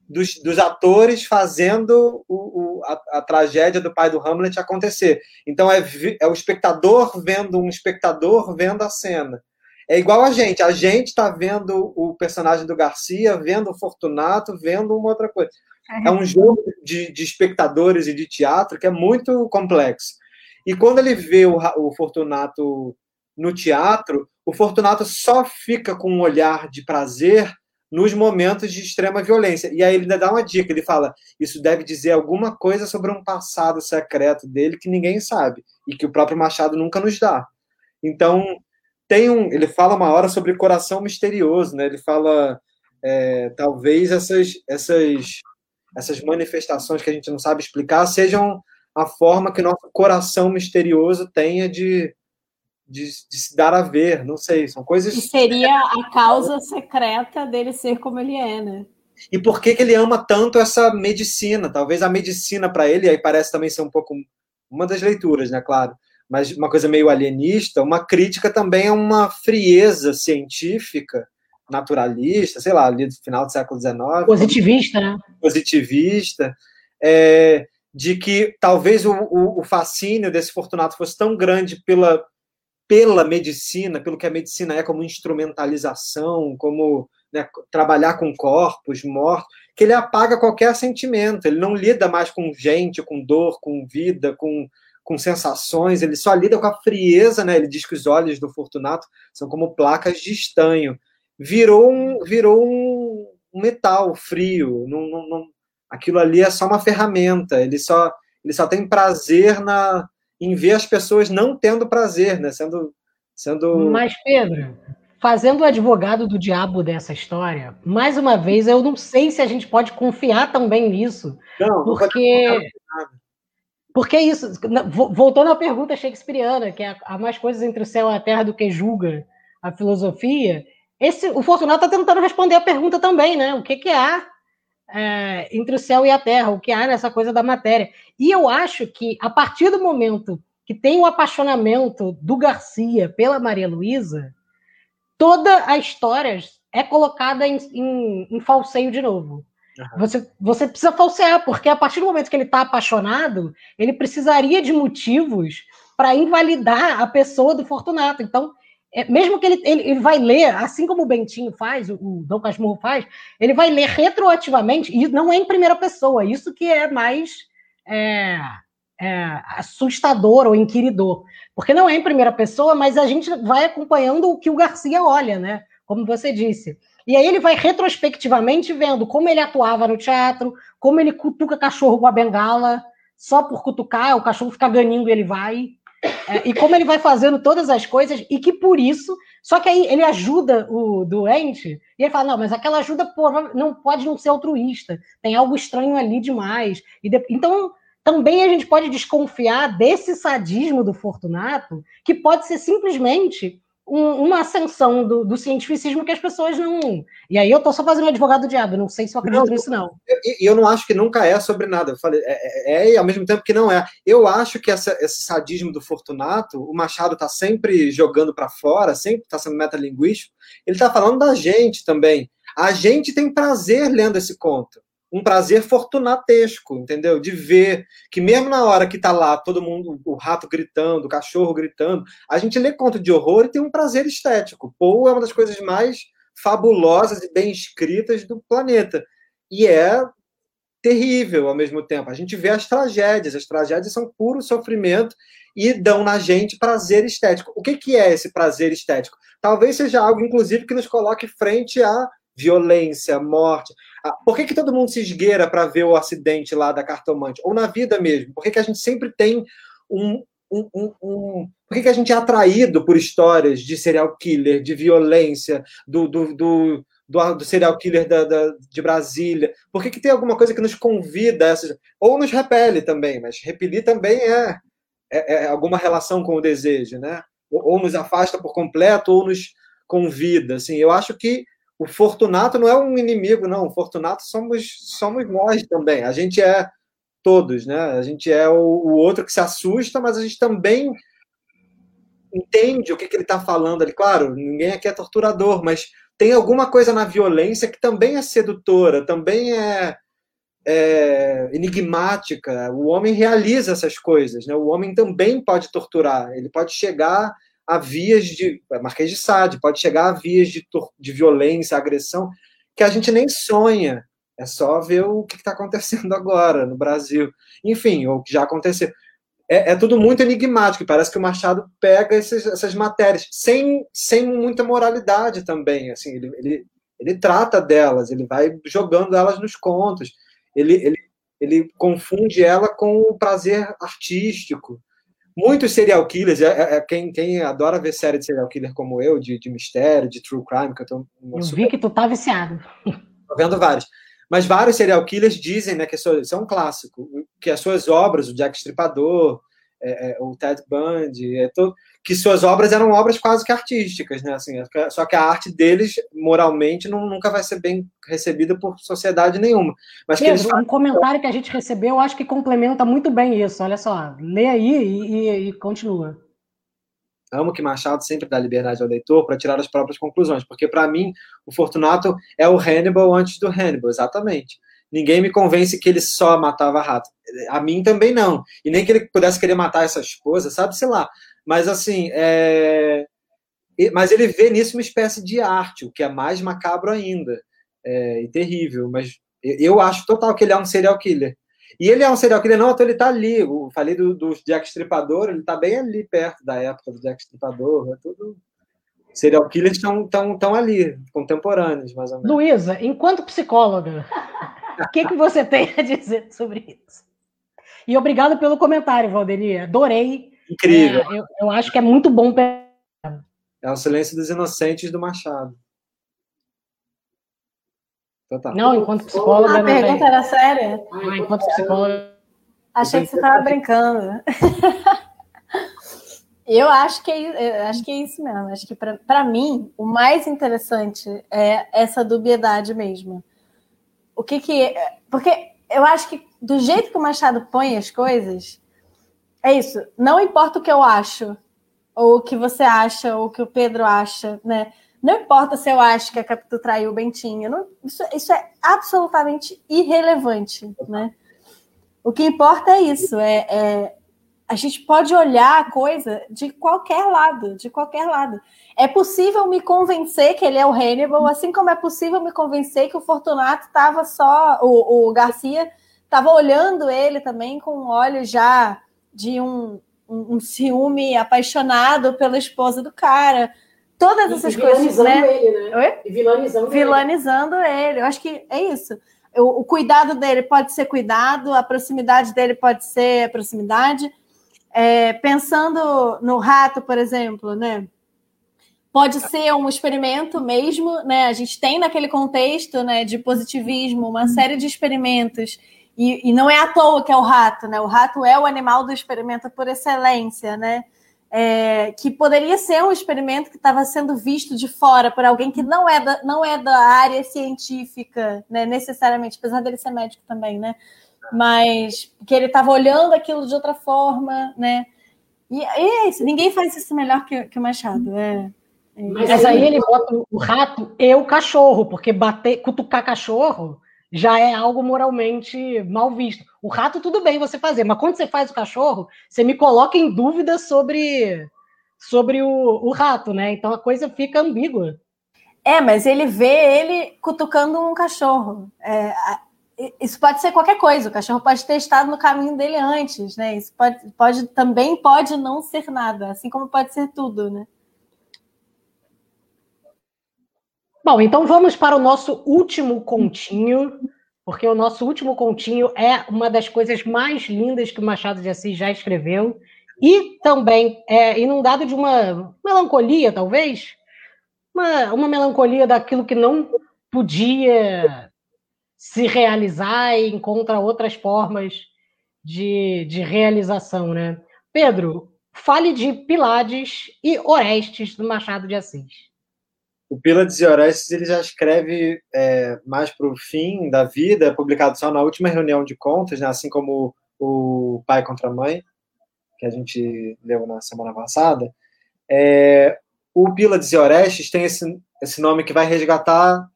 dos, dos atores fazendo o, o, a, a, tragédia do pai do Hamlet acontecer. Então é, é o espectador vendo um espectador vendo a cena. É igual a gente. A gente está vendo o personagem do Garcia, vendo o Fortunato, vendo uma outra coisa. É um jogo de, de espectadores e de teatro que é muito complexo. E quando ele vê o, o Fortunato no teatro, o Fortunato só fica com um olhar de prazer nos momentos de extrema violência. E aí ele dá uma dica, ele fala: isso deve dizer alguma coisa sobre um passado secreto dele que ninguém sabe e que o próprio Machado nunca nos dá. Então, tem um, ele fala uma hora sobre coração misterioso, né? Ele fala é, talvez essas essas essas manifestações que a gente não sabe explicar sejam a forma que nosso coração misterioso tenha de de, de, se dar a ver, não sei, são coisas. E seria a causa secreta dele ser como ele é, né? E por que, que ele ama tanto essa medicina? Talvez a medicina para ele, aí parece também ser um pouco uma das leituras, né, claro, mas uma coisa meio alienista, uma crítica também a uma frieza científica, naturalista, sei lá, ali do final do século XIX. Positivista, né? Positivista. É, de que talvez o, o, o fascínio desse Fortunato fosse tão grande pela pela medicina, pelo que a medicina é como instrumentalização, como né, trabalhar com corpos mortos, que ele apaga qualquer sentimento, ele não lida mais com gente, com dor, com vida, com, com sensações, ele só lida com a frieza, né? Ele diz que os olhos do Fortunato são como placas de estanho. Virou um, virou um, metal frio, não, não, não, aquilo ali é só uma ferramenta, ele só, ele só tem prazer na, em ver as pessoas não tendo prazer, né? Sendo, sendo. Mas Pedro, fazendo o advogado do diabo dessa história, mais uma vez, eu não sei se a gente pode confiar também nisso, não, porque não porque isso, voltando à pergunta shakespeariana, que é há mais coisas entre o céu e a terra do que julga a filosofia, esse, o Fortunato está tentando responder a pergunta também, né? O que, que há é, entre o céu e a terra, o que há nessa coisa da matéria. E eu acho que, a partir do momento que tem o apaixonamento do Garcia pela Maria Luísa, toda a história é colocada em, em, em falseio de novo. Uhum. Você, você precisa falsear, porque a partir do momento que ele está apaixonado, ele precisaria de motivos para invalidar a pessoa do Fortunato. Então, é, mesmo que ele, ele, ele, vai ler, assim como o Bentinho faz, o, o Dom Casmurro faz, ele vai ler retroativamente, e não é em primeira pessoa, isso que é mais é, é, assustador ou inquiridor. Porque não é em primeira pessoa, mas a gente vai acompanhando o que o Garcia olha, né? Como você disse. E aí ele vai retrospectivamente vendo como ele atuava no teatro, como ele cutuca cachorro com a bengala, só por cutucar, o cachorro fica ganindo e ele vai. É, e como ele vai fazendo todas as coisas, e que por isso. Só que aí ele ajuda o doente, e ele fala: não, mas aquela ajuda pô, não pode não ser altruísta, tem algo estranho ali demais. E de, então, também a gente pode desconfiar desse sadismo do Fortunato, que pode ser simplesmente um, uma ascensão do, do, cientificismo que as pessoas não. E aí eu estou só fazendo advogado do diabo, não sei se eu acredito não, nisso, não. E eu, eu, não acho que nunca é sobre nada. Eu falei, é, é, é, e ao mesmo tempo que não é. Eu acho que essa, esse sadismo do Fortunato, o Machado está sempre jogando para fora, sempre está sendo metalinguístico, ele está falando da gente também. A gente tem prazer lendo esse conto um prazer fortunatesco, entendeu? De ver que mesmo na hora que tá lá todo mundo, o rato gritando, o cachorro gritando, a gente lê conto de horror e tem um prazer estético. Poe é uma das coisas mais fabulosas e bem escritas do planeta. E é terrível ao mesmo tempo. A gente vê as tragédias, as tragédias são puro sofrimento e dão na gente prazer estético. O que, que é esse prazer estético? Talvez seja algo, inclusive, que nos coloque frente à violência, morte. Ah, por que, que todo mundo se esgueira para ver o acidente lá da cartomante? Ou na vida mesmo? Por que, que a gente sempre tem um, um, um, um, Por que, que a gente é atraído por histórias de serial killer, de violência, do, do, do, do, do serial killer da, da, de Brasília? Por que, que tem alguma coisa que nos convida essas. Ou nos repele também, mas repelir também é, é, é alguma relação com o desejo, né? Ou, ou nos afasta por completo, ou nos convida. Assim, eu acho que o Fortunato não é um inimigo, não. O Fortunato somos, somos nós também. A gente é todos, né? A gente é o, o outro que se assusta, mas a gente também entende o que, que ele está falando ali. Claro, ninguém aqui é torturador, mas tem alguma coisa na violência que também é sedutora, também é, é, enigmática. O homem realiza essas coisas, né? O homem também pode torturar. Ele pode chegar a vias de. Marquês de Sade, pode chegar a vias de, de violência, agressão, que a gente nem sonha. É só ver o que está acontecendo agora no Brasil. Enfim, o que já aconteceu. É, é, tudo muito enigmático. Parece que o Machado pega esses, essas matérias sem, sem muita moralidade também. Assim, ele, ele, ele trata delas, ele vai jogando elas nos contos. Ele, ele, ele confunde ela com o prazer artístico muitos serial killers, é, é, é, quem, quem adora ver série de serial killer como eu, de, de mistério, de true crime, que eu tô. Eu super... vi que tu tá viciado. Tô vendo vários. Mas vários serial killers dizem, né, que isso é um clássico, que as suas obras, o Jack Stripador, é, é, o Ted Bundy, é todo, que suas obras eram obras quase que artísticas, né? Assim, só que a arte deles, moralmente, não, nunca vai ser bem recebida por sociedade nenhuma. Mas Pedro, eles... um comentário que a gente recebeu, acho que complementa muito bem isso. Olha só, lê aí e, e, e continua. Amo que Machado sempre dá liberdade ao leitor para tirar as próprias conclusões, porque para mim o Fortunato é o Hannibal antes do Hannibal, exatamente ninguém me convence que ele só matava rato. A mim também não. E nem que ele pudesse querer matar essa esposa, sabe, sei lá. Mas assim, é... mas ele vê nisso uma espécie de arte, o que é mais macabro ainda. É... e terrível. Mas eu acho total que ele é um serial killer. E ele é um serial killer, não, então ele tá ali. Eu falei do, do Jack Stripador, ele tá bem ali perto da época do Jack Stripador. É tudo. Serial killers estão tão, tão ali, contemporâneos, mais ou menos. Luísa, enquanto psicóloga, o que, que você tem a dizer sobre isso? E obrigado pelo comentário, Valdemir. Adorei. Incrível. É, eu, eu, acho que é muito bom. É o silêncio dos inocentes do Machado. Então tá. Não, enquanto psicóloga. A pergunta era séria? Ah, enquanto psicóloga. Achei que você estava brincando. Eu acho que é, acho que é isso mesmo. Acho que para mim o mais interessante é essa dubiedade mesmo o que que. Porque eu acho que do jeito que o Machado põe as coisas, é isso. Não importa o que eu acho, ou o que você acha, ou o que o Pedro acha, né? Não importa se eu acho que a Capitu traiu o Bentinho. Não, isso, isso é absolutamente irrelevante, né? O que importa é isso, é, é a gente pode olhar a coisa de qualquer lado, de qualquer lado. É possível me convencer que ele é o Hannibal, assim como é possível me convencer que o Fortunato estava só, o, o Garcia estava olhando ele também com olhos já de um, um, um, ciúme apaixonado pela esposa do cara. Todas essas coisas, né? Ele, né? Oi? E vilanizando, vilanizando ele. ele. Eu acho que é isso. O, o cuidado dele pode ser cuidado, a proximidade dele pode ser a proximidade. É, pensando no rato, por exemplo, né? pode ser um experimento mesmo, né? A gente tem naquele contexto né, de positivismo uma série de experimentos, e, e, não é à toa que é o rato, né? O rato é o animal do experimento por excelência, né? é, que poderia ser um experimento que estava sendo visto de fora por alguém que não é da, não é da área científica, né, necessariamente, apesar dele ser médico também, né? Mas que ele estava olhando aquilo de outra forma, né? E, e é isso, ninguém faz isso melhor que, que o Machado. É, é Mas aí ele bota o rato e o cachorro, porque bater, cutucar cachorro já é algo moralmente mal visto. O rato, tudo bem você fazer, mas quando você faz o cachorro, você me coloca em dúvida sobre, sobre o, o rato, né? Então a coisa fica ambígua. É, mas ele vê ele cutucando um cachorro. É, isso pode ser qualquer coisa. O cachorro pode ter estado no caminho dele antes, né? Isso pode, pode também pode não ser nada, assim como pode ser tudo, né? Bom, então vamos para o nosso último continho, porque o nosso último continho é uma das coisas mais lindas que o Machado de Assis já escreveu e também é inundado de uma melancolia, talvez, uma, uma melancolia daquilo que não podia se realizar e encontra outras formas de, de realização, né? Pedro, fale de Pilades e Orestes do Machado de Assis o Pílades e Orestes ele já escreve é, mais para o fim da vida, é publicado só na última reunião de contas, né, assim como o Pai contra a Mãe, que a gente leu na semana passada. É, o Pílades e Orestes tem esse, esse nome que vai resgatar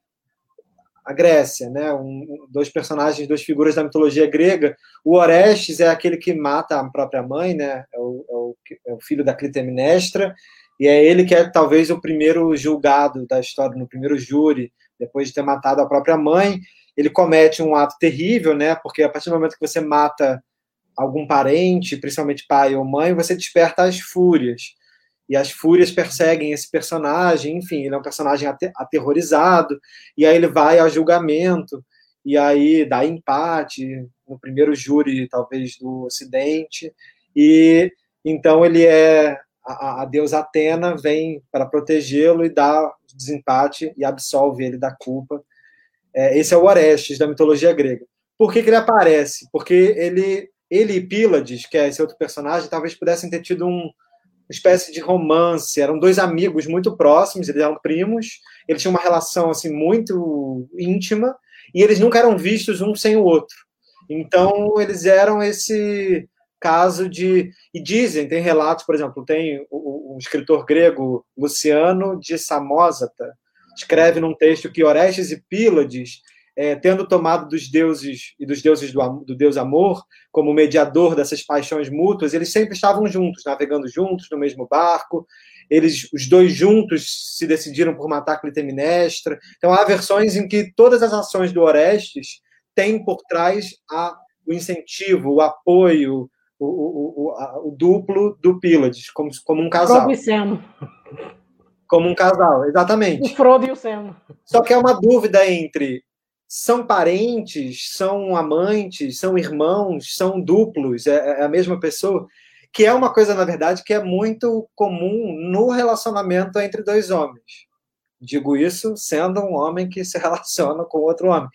a Grécia, né? Um, dois personagens, duas figuras da mitologia grega. O Orestes é aquele que mata a própria mãe, né? É o, é o, é o filho da Clitemnestra, e é ele que é talvez o primeiro julgado da história, no primeiro júri, depois de ter matado a própria mãe. Ele comete um ato terrível, né? Porque a partir do momento que você mata algum parente, principalmente pai ou mãe, você desperta as fúrias. E as fúrias perseguem esse personagem, enfim, ele é um personagem aterrorizado, e aí ele vai ao julgamento, e aí dá empate no primeiro júri, talvez, do Ocidente, e então ele é a, a deusa Atena vem para protegê-lo e dá desempate e absolve ele da culpa. É, esse é o Orestes da mitologia grega. Por que, que ele aparece? Porque ele, ele e Pílades, que é esse outro personagem, talvez pudessem ter tido um, espécie de romance. Eram dois amigos muito próximos, eles eram primos, eles tinham uma relação assim muito íntima e eles nunca eram vistos um sem o outro. Então eles eram esse caso de. E dizem, tem relatos, por exemplo, tem o, escritor grego Luciano de Samosata, escreve num texto que Orestes e Pílades, é, tendo tomado dos deuses e dos deuses do, do Deus amor como mediador dessas paixões mútuas, eles sempre estavam juntos, navegando juntos no mesmo barco. Eles, os dois juntos, se decidiram por matar Clitemnestra. Então há versões em que todas as ações do Orestes têm por trás a, o incentivo, o apoio, o, o, o, o duplo do Pílades, como, como um casal. E Sam. Como um casal, exatamente. O Frodo e o Sam. Só que é uma dúvida entre são parentes, são amantes, são irmãos, são duplos, é, é a mesma pessoa, que é uma coisa, na verdade, que é muito comum no relacionamento entre dois homens. Digo isso sendo um homem que se relaciona com outro homem.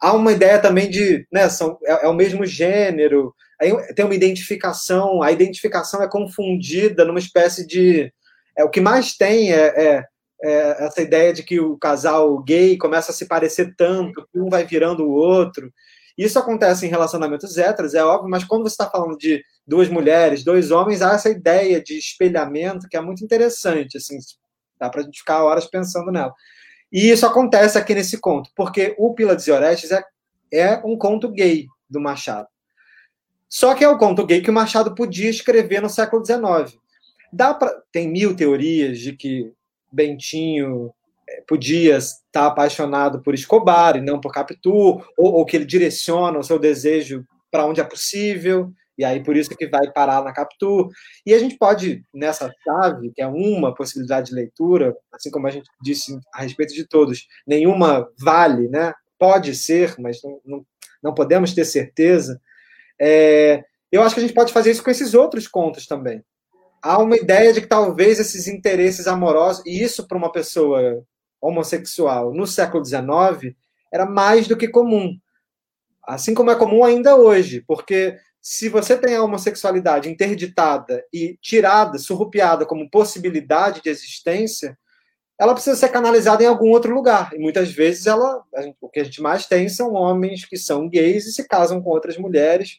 Há uma ideia também de, né, são, é, é o mesmo gênero, Aí tem uma identificação, a identificação é confundida numa espécie de. É, o que mais tem é, é, é, essa ideia de que o casal gay começa a se parecer tanto, que um vai virando o outro. Isso acontece em relacionamentos héteros, é óbvio, mas quando você está falando de duas mulheres, dois homens, há essa ideia de espelhamento que é muito interessante. Assim, dá para a gente ficar horas pensando nela. E isso acontece aqui nesse conto, porque o Pílades e Orestes é, é um conto gay do Machado. Só que é o conto gay que o Machado podia escrever no século XIX. Dá pra... Tem mil teorias de que Bentinho eh, podia estar apaixonado por Escobar e não por Capitu, ou, ou que ele direciona o seu desejo para onde é possível, e aí por isso que vai parar na Capitu. E a gente pode, nessa chave, que é uma possibilidade de leitura, assim como a gente disse a respeito de todos, nenhuma vale, né? Pode ser, mas não, não, não podemos ter certeza. É, eu acho que a gente pode fazer isso com esses outros contos também. Há uma ideia de que talvez esses interesses amorosos, e isso para uma pessoa homossexual no século XIX, era mais do que comum. Assim como é comum ainda hoje, porque se você tem a homossexualidade interditada e tirada, surrupiada como possibilidade de existência, ela precisa ser canalizada em algum outro lugar. E muitas vezes ela, o que a gente mais tem são homens que são gays e se casam com outras mulheres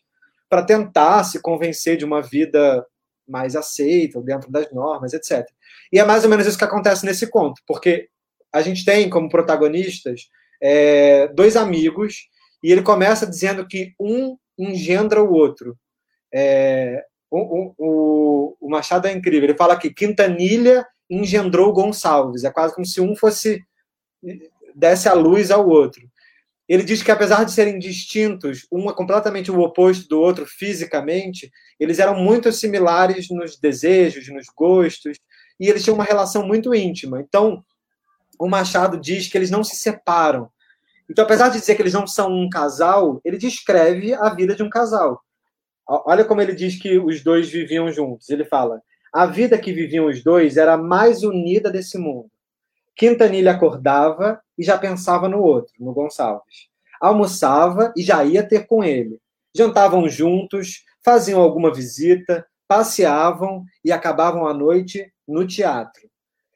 para tentar se convencer de uma vida mais aceita, dentro das normas, etc. E é mais ou menos isso que acontece nesse conto, porque a gente tem como protagonistas é, dois amigos e ele começa dizendo que um engendra o outro. É, o, o, o, Machado é incrível. Ele fala que Quintanilha engendrou Gonçalves. É quase como se um fosse desse a luz ao outro. Ele diz que apesar de serem distintos, um é completamente o oposto do outro fisicamente, eles eram muito similares nos desejos, nos gostos, e eles tinham uma relação muito íntima. Então, o Machado diz que eles não se separam. Então, apesar de dizer que eles não são um casal, ele descreve a vida de um casal. Olha como ele diz que os dois viviam juntos. Ele fala: a vida que viviam os dois era a mais unida desse mundo. Quintanilha acordava e já pensava no outro, no Gonçalves. Almoçava e já ia ter com ele. Jantavam juntos, faziam alguma visita, passeavam e acabavam a noite no teatro.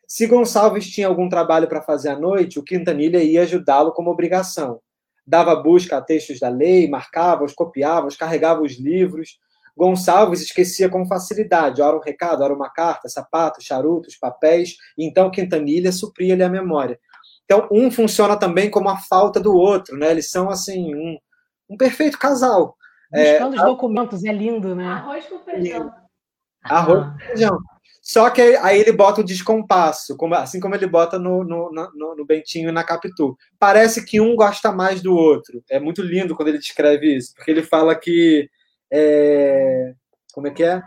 Se Gonçalves tinha algum trabalho para fazer à noite, o Quintanilha ia ajudá-lo como obrigação. Dava busca a textos da lei, marcava-os, copiava-os, carregava os livros. Gonçalves esquecia com facilidade, ora um recado, ora uma carta, sapatos, charutos, papéis, e então Quintanilha supria-lhe a memória. Então, um funciona também como a falta do outro, né? Eles são, assim, um, um perfeito casal. Buscando é, os documentos, é lindo, né? Arroz com feijão. Arroz com feijão. Só que aí ele bota o descompasso, assim como ele bota no, no, no, no Bentinho e na Capitu. Parece que um gosta mais do outro. É muito lindo quando ele descreve isso, porque ele fala que. É, como é que é?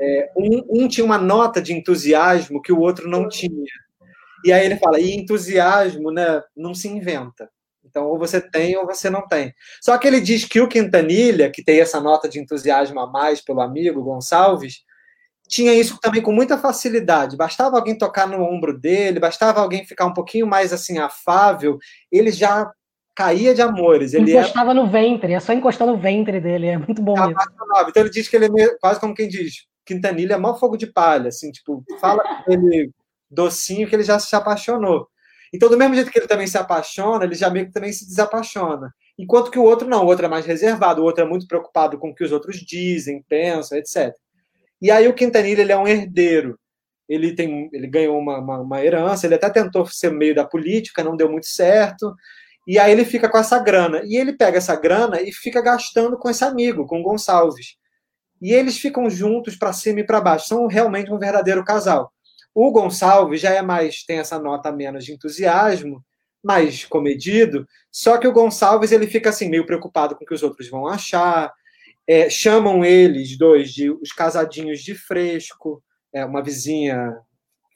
é um, um, tinha uma nota de entusiasmo que o outro não tinha. E aí ele fala: e entusiasmo né, não se inventa. Então, ou você tem ou você não tem. Só que ele diz que o Quintanilha, que tem essa nota de entusiasmo a mais pelo amigo Gonçalves, tinha isso também com muita facilidade. Bastava alguém tocar no ombro dele, bastava alguém ficar um pouquinho mais assim afável, ele já caía de amores. Ele encostava era... no ventre, é só encostar no ventre dele, é muito bom. Então ele diz que ele é quase como quem diz, Quintanilha é mó fogo de palha, assim, tipo, fala com ele docinho que ele já se apaixonou. Então, do mesmo jeito que ele também se apaixona, ele já meio que também se desapaixona. Enquanto que o outro não, o outro é mais reservado, o outro é muito preocupado com o que os outros dizem, pensam, etc. E aí o Quintanilha ele é um herdeiro. Ele, tem, ele ganhou uma, uma, uma herança, ele até tentou ser meio da política, não deu muito certo. E aí ele fica com essa grana. E ele pega essa grana e fica gastando com esse amigo, com o Gonçalves. E eles ficam juntos para cima e para baixo. São realmente um verdadeiro casal. O Gonçalves já é mais, tem essa nota menos de entusiasmo, mais comedido. Só que o Gonçalves ele fica assim meio preocupado com o que os outros vão achar. É, chamam eles dois de os casadinhos de fresco. É, uma vizinha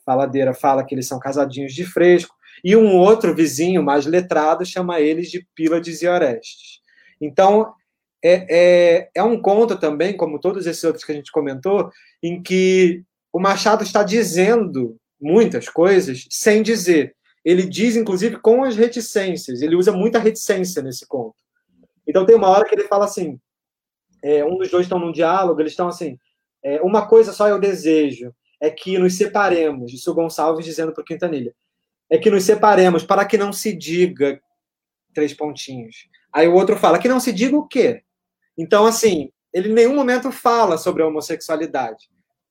faladeira fala que eles são casadinhos de fresco. E um outro vizinho mais letrado chama eles de Pílades e Orestes. Então, é, é, é um conto também, como todos esses outros que a gente comentou, em que o Machado está dizendo muitas coisas sem dizer. Ele diz, inclusive, com as reticências. Ele usa muita reticência nesse conto. Então, tem uma hora que ele fala assim: é, um dos dois estão num diálogo, eles estão assim, é, uma coisa só eu desejo, é que nos separemos, isso o Gonçalves dizendo para o Quintanilha, é que nos separemos para que não se diga três pontinhos. Aí o outro fala, que não se diga o quê? Então, assim, ele em nenhum momento fala sobre a homossexualidade,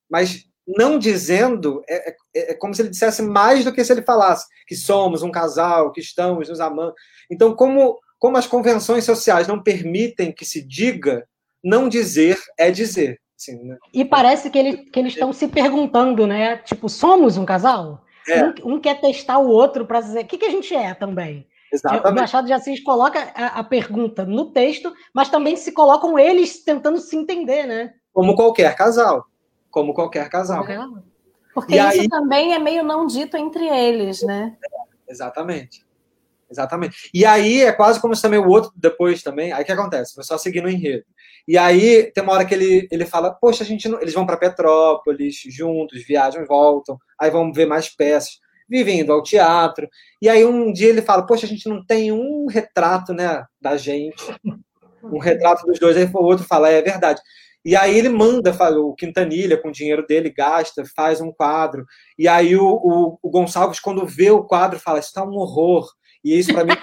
mas não dizendo é, é, é, como se ele dissesse mais do que se ele falasse que somos um casal, que estamos nos amando. Então, como, como as convenções sociais não permitem que se diga, não dizer é dizer. Assim, né? E parece que, ele, que eles estão se perguntando, né? Tipo, somos um casal? É. Um, um, quer testar o outro para dizer o que, que a gente é também. Exatamente. O Machado de Assis coloca a, a, pergunta no texto, mas também se colocam eles tentando se entender, né? Como qualquer casal. Como qualquer casal. Porque e isso aí... também é meio não dito entre eles, né? É, exatamente. Exatamente. E aí é quase como se também o outro depois também. Aí o que acontece? Foi só seguir no enredo. E aí tem uma hora que ele, ele fala: Poxa, a gente não... eles vão para Petrópolis juntos, viajam voltam, aí vão ver mais peças, vivem indo ao teatro. E aí um dia ele fala: Poxa, a gente não tem um retrato né, da gente. um retrato dos dois, aí o outro fala, é verdade. E aí ele manda, o Quintanilha, com o dinheiro dele, gasta, faz um quadro. E aí o, o, o Gonçalves, quando vê o quadro, fala, isso está um horror. E isso, para mim,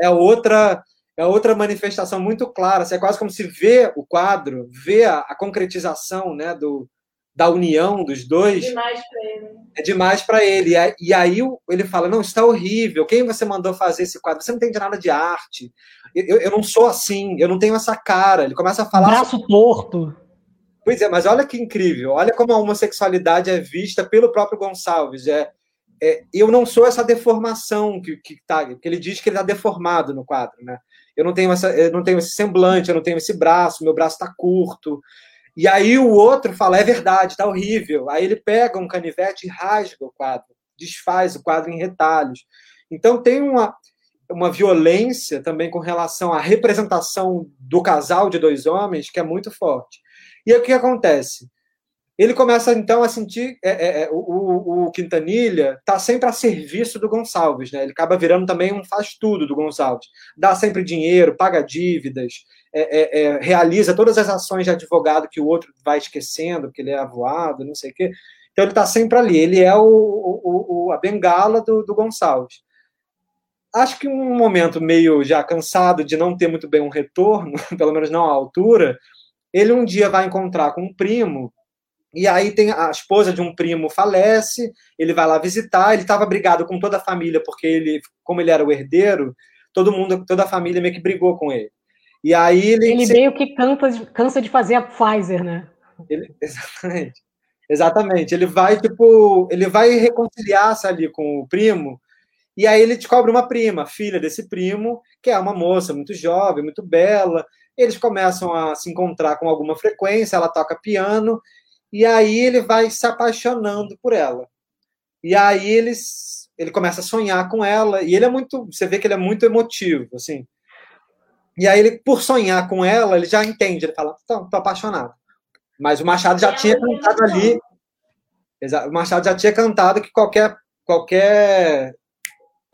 é outra é outra manifestação muito clara. Assim, é quase como se vê o quadro, vê a, a concretização né, do, da união dos dois. É demais para ele. É demais para ele. E aí ele fala: Não, está horrível. Quem você mandou fazer esse quadro? Você não entende nada de arte. Eu, eu não sou assim, eu não tenho essa cara. Ele começa a falar. Braço sobre... torto. Pois é, mas olha que incrível. Olha como a homossexualidade é vista pelo próprio Gonçalves. É, é eu não sou essa deformação que, que, tá, que ele diz que ele está deformado no quadro, né? Eu não tenho essa, eu não tenho esse semblante, eu não tenho esse braço, meu braço está curto. E aí o outro fala, é verdade, está horrível. Aí ele pega um canivete e rasga o quadro, desfaz o quadro em retalhos. Então tem uma, uma violência também com relação à representação do casal de dois homens que é muito forte. E aí, o que acontece? Ele começa então a sentir é, é, é o, o, Quintanilha está sempre a serviço do Gonçalves, né? Ele acaba virando também um faz tudo do Gonçalves, dá sempre dinheiro, paga dívidas, é, é, é, realiza todas as ações de advogado que o outro vai esquecendo, porque ele é avoado, não sei o quê. Então ele está sempre ali. Ele é o, o, a bengala do, do Gonçalves acho que um momento meio já cansado de não ter muito bem um retorno, pelo menos não à altura, ele um dia vai encontrar com um primo, e aí tem a esposa de um primo falece, ele vai lá visitar, ele estava brigado com toda a família, porque ele, como ele era o herdeiro, todo mundo, toda a família meio que brigou com ele. E aí ele. Ele meio que cansa, cansa de fazer a Pfizer, né? Ele, exatamente. Exatamente. Ele vai, tipo, ele vai reconciliar-se ali com o primo, e aí ele descobre uma prima, filha desse primo, que é uma moça muito jovem, muito bela, eles começam a se encontrar com alguma frequência, ela toca piano, e aí ele vai se apaixonando por ela. E aí eles, ele começa a sonhar com ela, e ele é muito, você vê que ele é muito emotivo, assim. E aí ele, por sonhar com ela, ele já entende, ele fala, tô, tô apaixonado. Mas o Machado já tinha cantado ali, o Machado já tinha cantado que qualquer qualquer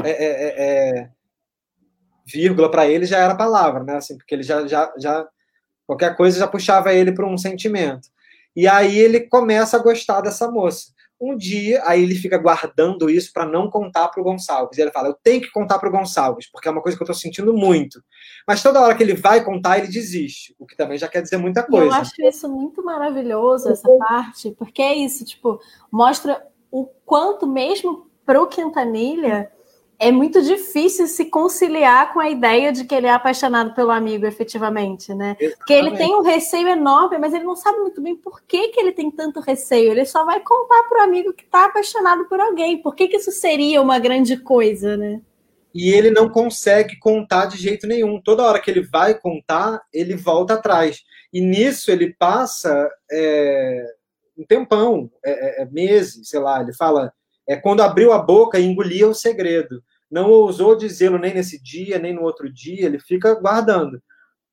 é, é, é, é vírgula para ele já era palavra, né? Assim, porque ele já, já, já qualquer coisa já puxava ele para um sentimento. E aí ele começa a gostar dessa moça. Um dia, aí ele fica guardando isso para não contar para o Gonçalves. E ele fala: Eu tenho que contar para o Gonçalves, porque é uma coisa que eu estou sentindo muito. Mas toda hora que ele vai contar, ele desiste, o que também já quer dizer muita coisa. Eu acho isso muito maravilhoso, essa parte, porque é isso, tipo, mostra o quanto, mesmo para o Quintanilha, é muito difícil se conciliar com a ideia de que ele é apaixonado pelo amigo, efetivamente, né? Exatamente. Porque ele tem um receio enorme, mas ele não sabe muito bem por que, que ele tem tanto receio. Ele só vai contar para o amigo que está apaixonado por alguém. Por que, que isso seria uma grande coisa, né? E ele não consegue contar de jeito nenhum. Toda hora que ele vai contar, ele volta atrás. E nisso ele passa é, um tempão, é, é, meses, sei lá. Ele fala é quando abriu a boca e engolia o segredo não ousou dizê-lo nem nesse dia, nem no outro dia, ele fica guardando.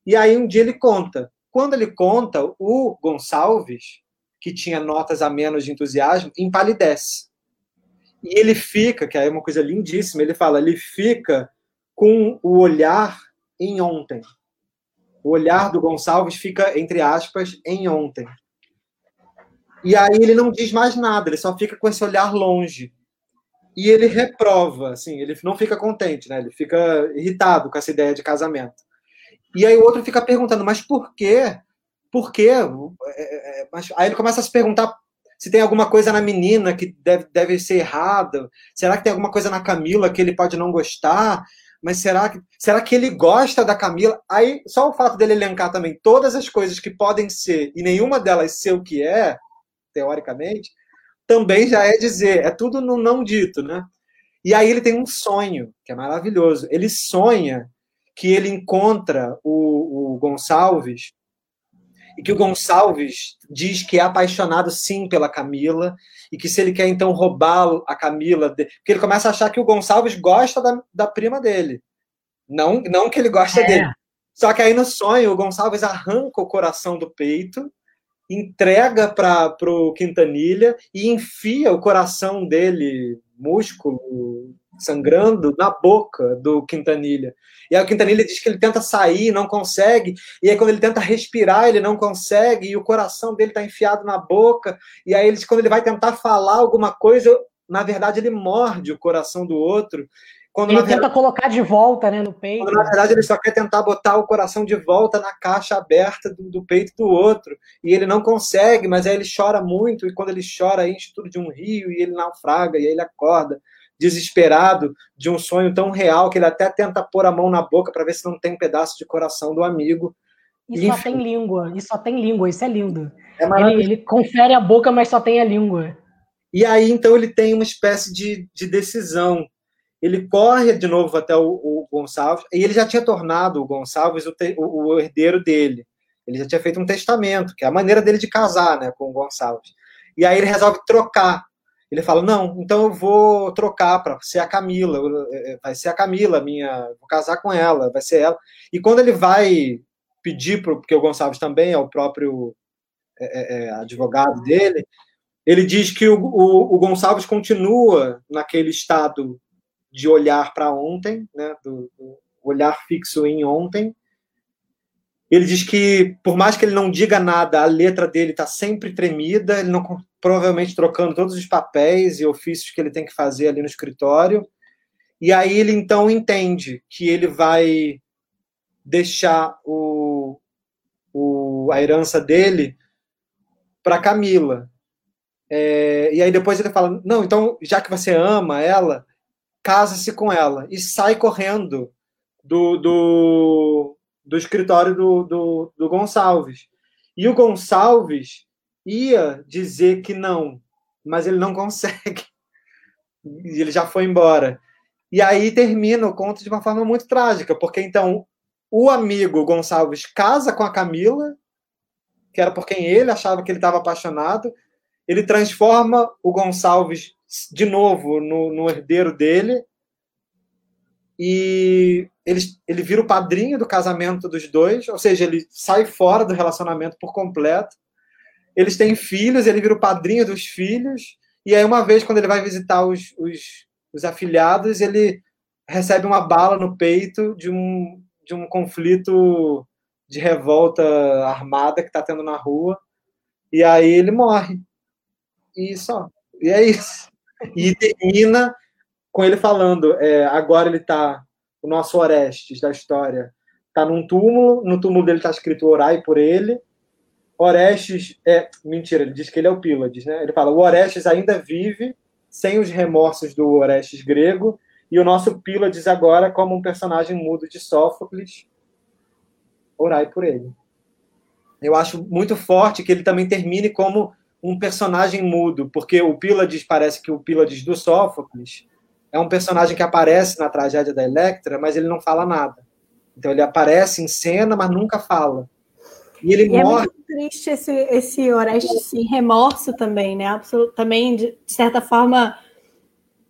E aí um dia ele conta. Quando ele conta, o Gonçalves, que tinha notas a menos de entusiasmo, empalidece. E ele fica, que é uma coisa lindíssima, ele fala, ele fica com o olhar em ontem. O olhar do Gonçalves fica, entre aspas, em ontem. E aí ele não diz mais nada, ele só fica com esse olhar longe e ele reprova, assim, ele não fica contente, né? Ele fica irritado com essa ideia de casamento. E aí o outro fica perguntando, mas por quê? Por quê? É, é, é, aí ele começa a se perguntar se tem alguma coisa na menina que deve, deve ser errada. Será que tem alguma coisa na Camila que ele pode não gostar? Mas será que, será que ele gosta da Camila? Aí, só o fato dele elencar também todas as coisas que podem ser e nenhuma delas ser o que é, teoricamente, também já é dizer, é tudo no não dito, né? E aí ele tem um sonho, que é maravilhoso. Ele sonha que ele encontra o, o Gonçalves e que o Gonçalves diz que é apaixonado sim pela Camila e que se ele quer então roubar a Camila, porque ele começa a achar que o Gonçalves gosta da, da prima dele, não não que ele gosta é. dele. Só que aí no sonho o Gonçalves arranca o coração do peito entrega para o Quintanilha e enfia o coração dele, músculo, sangrando na boca do Quintanilha. E aí o Quintanilha diz que ele tenta sair, não consegue, e aí quando ele tenta respirar, ele não consegue, e o coração dele está enfiado na boca, e aí ele, quando ele vai tentar falar alguma coisa, na verdade ele morde o coração do outro. Quando, ele tenta verdade, colocar de volta né, no peito. Quando, na verdade, ele só quer tentar botar o coração de volta na caixa aberta do, do, peito do outro. E ele não consegue, mas aí ele chora muito, e quando ele chora, enche tudo de um rio, e ele naufraga, e aí ele acorda desesperado de um sonho tão real que ele até tenta pôr a mão na boca para ver se não tem um pedaço de coração do amigo. E só tem língua, e só tem língua, isso é lindo. É ele, ele, confere a boca, mas só tem a língua. E aí, então, ele tem uma espécie de, de decisão. Ele corre de novo até o, o Gonçalves, e ele já tinha tornado o Gonçalves o, te, o, o, herdeiro dele. Ele já tinha feito um testamento, que é a maneira dele de casar né, com o Gonçalves. E aí ele resolve trocar ele fala: Não, então eu vou trocar para ser a Camila, é, é, vai ser a Camila, minha, vou casar com ela, vai ser ela. E quando ele vai pedir, pro, porque o Gonçalves também é o próprio é, é, advogado dele, ele diz que o, o, o, Gonçalves continua naquele estado de olhar para ontem, né, do, do olhar fixo em ontem, ele diz que, por mais que ele não diga nada, a letra dele está sempre tremida, ele não provavelmente trocando todos os papéis e ofícios que ele tem que fazer ali no escritório. E aí ele então entende que ele vai deixar o, o a herança dele para Camila. É, e aí depois ele fala: não, então já que você ama ela, casa-se com ela e sai correndo do, do do escritório do, do, do Gonçalves. E o Gonçalves ia dizer que não, mas ele não consegue. Ele já foi embora. E aí termina o conto de uma forma muito trágica, porque então o amigo Gonçalves casa com a Camila, que era por quem ele achava que ele estava apaixonado. Ele transforma o Gonçalves de novo no, no herdeiro dele e ele, ele vira o padrinho do casamento dos dois, ou seja, ele sai fora do relacionamento por completo. Eles têm filhos, ele vira o padrinho dos filhos, e aí, uma vez, quando ele vai visitar os, os, os afilhados, ele recebe uma bala no peito de um, de um conflito de revolta armada que está tendo na rua, e aí ele morre. E só. E é isso. E termina com ele falando, é, agora ele está, o nosso Orestes da história, está num túmulo, no túmulo dele está escrito orai por ele. Orestes, é, mentira, ele diz que ele é o Pílades, né? Ele fala, o Orestes ainda vive sem os remorsos do Orestes grego, e o nosso Pílades agora como um personagem mudo de Sófocles, orai por ele. Eu acho muito forte que ele também termine como um personagem mudo, porque o Pílades parece que o Pílades do Sófocles é um personagem que aparece na tragédia da Electra, mas ele não fala nada. Então ele aparece em cena, mas nunca fala. E ele e morre. É muito triste esse, esse Orestes esse remorso também, né? Absolut, também, de certa forma,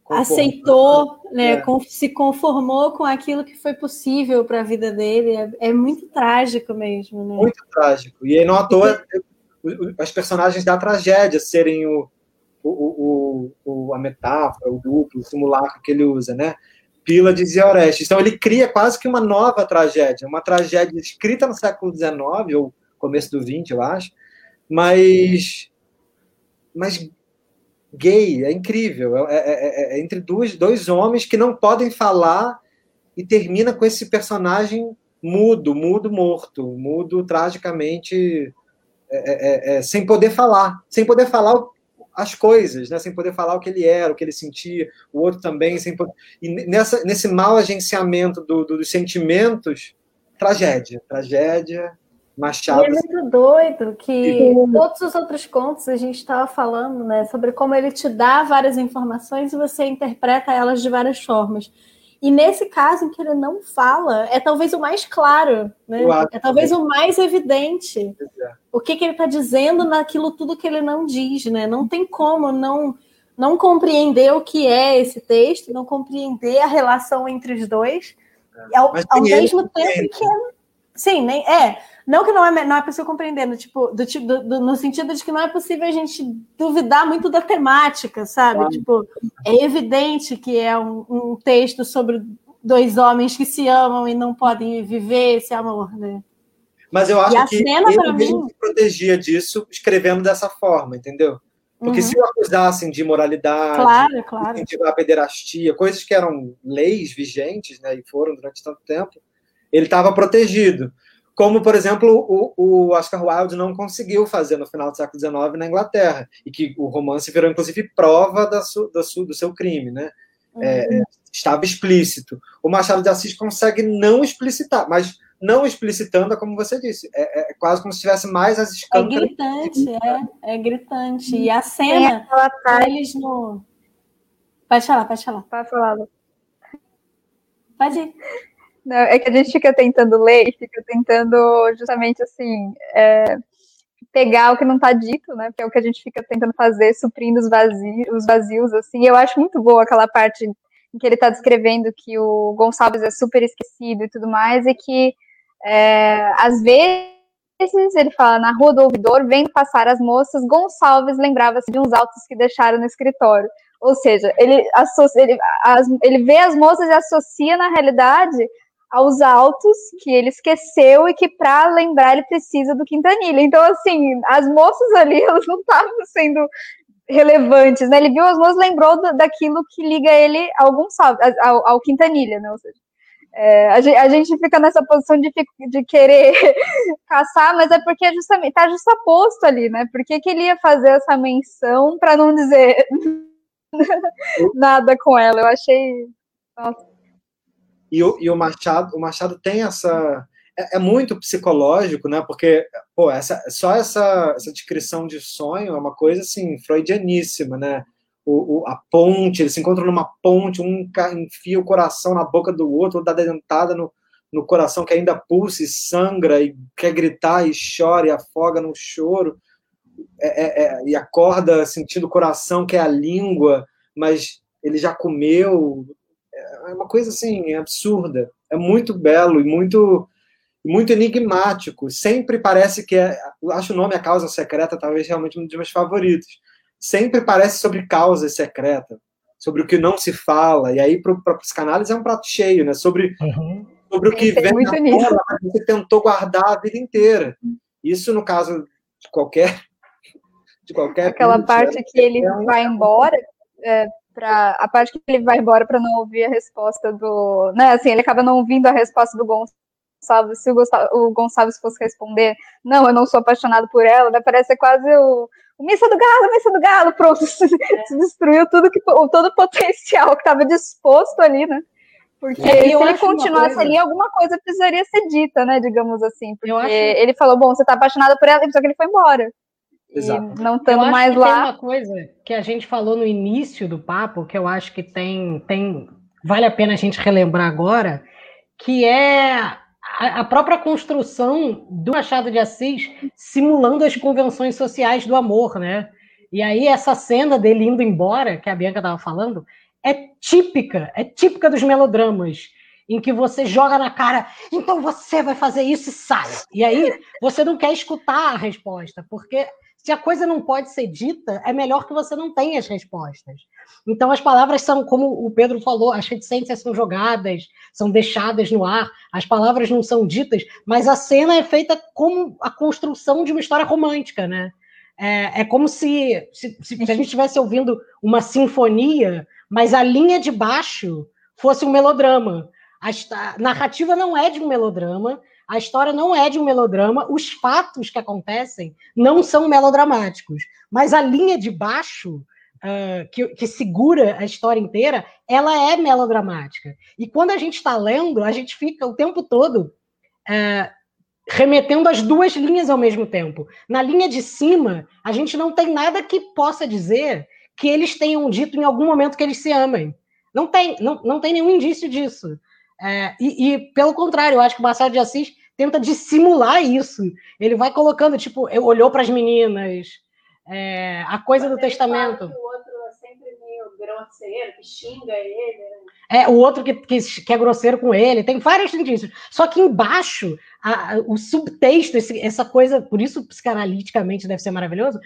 Conforme. aceitou, né? É. se conformou com aquilo que foi possível para a vida dele. É, é, muito trágico mesmo, né? Muito trágico. E aí, não à toa, as personagens da tragédia serem o, o, o, a metáfora, o duplo, o simulacro que ele usa, né? Pílades e Orestes. Então ele cria quase que uma nova tragédia, uma tragédia escrita no século XIX, ou começo do XX, eu acho, mas, mas gay, é incrível. É, é, é, é entre dois, dois homens que não podem falar e termina com esse personagem mudo, mudo morto, mudo tragicamente é, é, é, sem poder falar, sem poder falar as coisas, né, sem poder falar o que ele era, o que ele sentia, o outro também, sem poder... e nessa, nesse mau agenciamento do, do, dos sentimentos, tragédia, tragédia, Machado. E é muito doido que todos os outros contos a gente estava falando, né, sobre como ele te dá várias informações e você interpreta elas de várias formas. E nesse caso em que ele não fala, é talvez o mais claro, né? É talvez o mais evidente. É. O que, que ele está dizendo naquilo tudo que ele não diz, né? Não tem como não não compreender o que é esse texto, não compreender a relação entre os dois, é. ao, ao mesmo tempo que é, sim, nem é, Não que não é, não é possível compreender, no, tipo, do, do, do, no sentido de que não é possível a gente duvidar muito da temática, sabe? Tipo, é evidente que é um, um, texto sobre dois homens que se amam e não podem viver esse amor, né? Mas eu acho que ele mesmo mim... se protegia disso escrevendo dessa forma, entendeu? Porque uhum. se o acusassem de imoralidade, claro, claro. incentivar a pederastia, coisas que eram leis vigentes, né, e foram durante tanto tempo, ele estava protegido. Como, por exemplo, o, o, Oscar Wilde não conseguiu fazer no final do século XIX na Inglaterra, e que o romance virou, inclusive, prova da su, da su, do seu crime, né? Uhum. É, estava explícito. O Machado de Assis consegue não explicitar, mas não explicitando, como você disse. É, é quase como se tivesse mais as escamas. É gritante, é, é gritante. E a cena, eles no. Pode falar, pode falar. Pode falar. Pode ir. Não, é que a gente fica tentando ler, fica tentando justamente assim. É, pegar o que não está dito, né? Que é o que a gente fica tentando fazer, suprindo os vazios, os vazios assim. Eu acho muito boa aquela parte em que ele está descrevendo que o Gonçalves é super esquecido e tudo mais, e que é, às vezes, ele fala, na rua do ouvidor, vendo passar as moças, Gonçalves lembrava-se de uns autos que deixaram no escritório. Ou seja, ele, associa, ele, as, ele vê as moças e associa, na realidade, aos autos que ele esqueceu e que para lembrar ele precisa do Quintanilha. Então, assim, as moças ali, elas não estavam sendo relevantes, né? Ele viu as moças, lembrou daquilo que liga ele algum ao, ao Quintanilha, né? Ou seja, é, a, gente, a, gente, fica nessa posição de, de querer caçar, mas é porque é justamente está justaposto ali, né? Por que, que ele ia fazer essa menção para não dizer nada com ela? Eu achei. Nossa. E o, e o Machado, o Machado tem essa é, é, muito psicológico, né? Porque pô, essa, só essa, essa descrição de sonho é uma coisa assim freudianíssima, né? o, o, a ponte, eles se encontram numa ponte, um enfia o coração na boca do outro, dá dentada no, no coração que ainda pulsa e sangra, e quer gritar e chora e afoga no choro, é, é, é, e acorda sentindo o coração que é a língua, mas ele já comeu. É uma coisa assim, absurda. É muito belo e muito muito enigmático. Sempre parece que é. Acho o nome A Causa Secreta, talvez realmente um dos meus favoritos sempre parece sobre causa secreta, sobre o que não se fala, e aí para o psicanálise é um prato cheio, né? Sobre, uhum. sobre o que vem na tela, mas você tentou guardar a vida inteira. Isso no caso de qualquer de qualquer aquela parte que ele é um... vai embora é, para a parte que ele vai embora para não ouvir a resposta do, né? Assim, ele acaba não ouvindo a resposta do Gonçalves. Se o, o Gonçalves fosse responder, não, eu não sou apaixonado por ela, né? parece quase o Missa do Galo, Missa do Galo, pronto, se, é. se destruiu tudo que, todo o potencial que estava disposto ali, né? Porque é, se ele continuasse coisa... ali, alguma coisa precisaria ser dita, né? Digamos assim. Porque acho... ele falou, bom, você está apaixonado por ela, só que ele foi embora. Exato. E não estando mais lá. Tem uma coisa que a gente falou no início do papo, que eu acho que tem, tem. Vale a pena a gente relembrar agora, que é a, própria construção do Machado de Assis simulando as convenções sociais do amor, né? E aí essa cena dele indo embora, que a Bianca estava falando, é típica, é típica dos melodramas, em que você joga na cara, então você vai fazer isso e sai. E aí você não quer escutar a resposta, porque se a coisa não pode ser dita, é melhor que você não tenha as respostas. Então, as palavras são, como o Pedro falou, as reticências são jogadas, são deixadas no ar, as palavras não são ditas, mas a cena é feita como a construção de uma história romântica, né? É, é como se, se, se a gente estivesse ouvindo uma sinfonia, mas a linha de baixo fosse um melodrama. A, narrativa não é de um melodrama, a história não é de um melodrama, os fatos que acontecem não são melodramáticos, mas a linha de baixo uh, que, que, segura a história inteira, ela é melodramática. E quando a gente está lendo, a gente fica o tempo todo uh, remetendo as duas linhas ao mesmo tempo. Na linha de cima, a gente não tem nada que possa dizer que eles tenham dito em algum momento que eles se amem. Não tem, não, não tem nenhum indício disso. É, e, e, pelo contrário, eu acho que o Machado de Assis tenta dissimular isso. Ele vai colocando, tipo, olhou para as meninas, é, a coisa Mas do testamento. o outro é sempre meio grosseiro, que xinga ele. Né? É, o outro que, que, que, é grosseiro com ele, tem vários indícios. Só que embaixo, a, a, o subtexto, esse, essa coisa, por isso psicanaliticamente deve ser maravilhoso,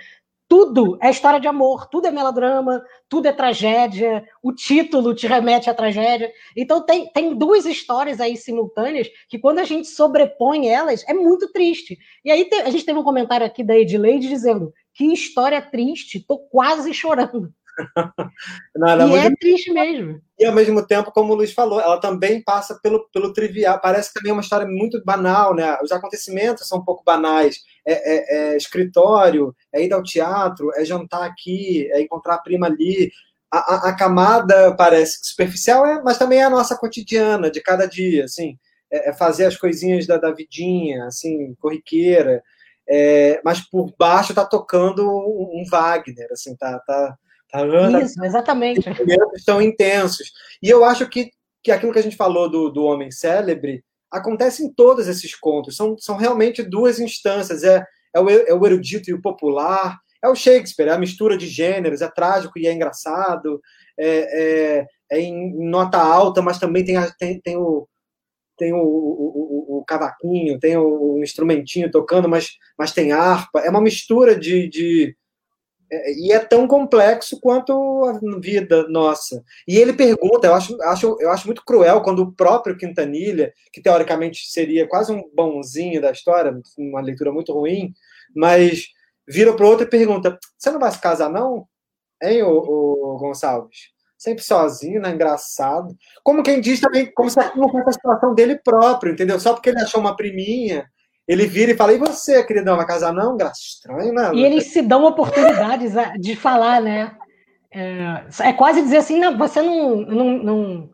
tudo é história de amor, tudo é melodrama, tudo é tragédia, o título te remete à tragédia. Então tem, tem duas histórias aí simultâneas que quando a gente sobrepõe elas, é muito triste. E aí te, a gente teve um comentário aqui da Edileide dizendo que história triste, tô quase chorando. Não, e é muito... é triste mesmo. E ao mesmo tempo, como o Luiz falou, ela também passa pelo, pelo trivial. Parece também uma história muito banal, né? Os acontecimentos são um pouco banais. É, é, é escritório, é ir ao teatro, é jantar aqui, é encontrar a prima ali. A, a, a camada parece superficial, é, mas também é a nossa cotidiana, de cada dia, assim. É, é fazer as coisinhas da, da vidinha, assim, corriqueira. É, mas por baixo tá tocando um, Wagner, assim, tá, tá, tá Isso, exatamente. Os estão intensos. E eu acho que, que aquilo que a gente falou do, do Homem Célebre acontece em todos esses contos. São, são realmente duas instâncias. É, é, o, é o erudito e o popular, é o Shakespeare, é a mistura de gêneros, é trágico e é engraçado, é, é, é em nota alta, mas também tem, tem, tem o, tem o, o, o, cavaquinho, tem o, instrumentinho tocando, mas, mas tem harpa. É uma mistura de, de e é tão complexo quanto a vida nossa. E ele pergunta, eu acho, acho, eu acho muito cruel quando o próprio Quintanilha, que teoricamente seria quase um bonzinho da história, uma leitura muito ruim, mas vira para o outro e pergunta: Você não vai se casar, não? Hein, o, Gonçalves? sempre sozinho, né? Engraçado. Como quem diz também, como se não fosse a situação dele próprio, entendeu? Só porque ele achou uma priminha, ele vira e fala: E você, queridão, vai casar não? Estranho, né? E eles se dão oportunidades de falar, né? É, é quase dizer assim: Não, você não. não, não...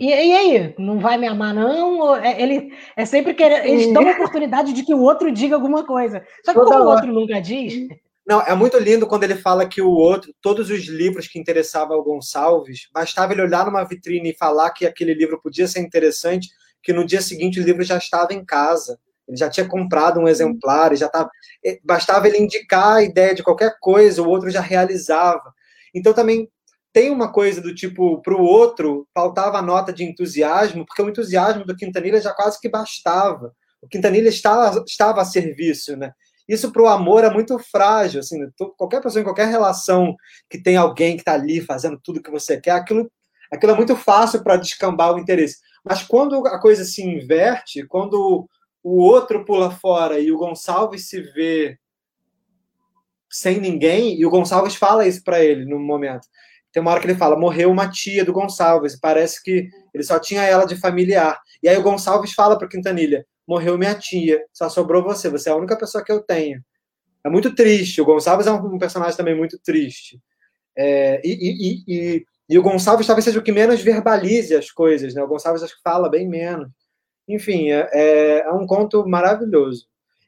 E, e, aí, não vai me amar, não? É, ele é sempre querer. Eles dão a oportunidade de que o outro diga alguma coisa. Só que Toda como hora. o outro nunca diz, não, é muito lindo quando ele fala que o outro, todos os livros que interessavam ao Gonçalves, bastava ele olhar numa vitrine e falar que aquele livro podia ser interessante, que no dia seguinte o livro já estava em casa. Ele já tinha comprado um exemplar, já estava. Eh, bastava ele indicar a ideia de qualquer coisa, o outro já realizava. Então também tem uma coisa do tipo, para o outro, faltava a nota de entusiasmo, porque o entusiasmo do Quintanilha já quase que bastava. O Quintanilha estava, estava a serviço, né? Isso para o amor é muito frágil, assim, né? qualquer pessoa em qualquer relação que tem alguém que está ali fazendo tudo que você quer, aquilo, aquilo é muito fácil para descambar o interesse. Mas quando a coisa se inverte, quando o outro pula fora e o Gonçalves se vê sem ninguém, e o Gonçalves fala isso para ele no momento. Tem uma hora que ele fala: morreu uma tia do Gonçalves, parece que ele só tinha ela de familiar. E aí o Gonçalves fala para Quintanilha: morreu minha tia, só sobrou você, você é a única pessoa que eu tenho. É muito triste. O Gonçalves é um personagem também muito triste. É, e, e, e, e, o Gonçalves talvez seja o que menos verbalize as coisas, né? O Gonçalves acho que fala bem menos. Enfim, é, é, é um conto maravilhoso.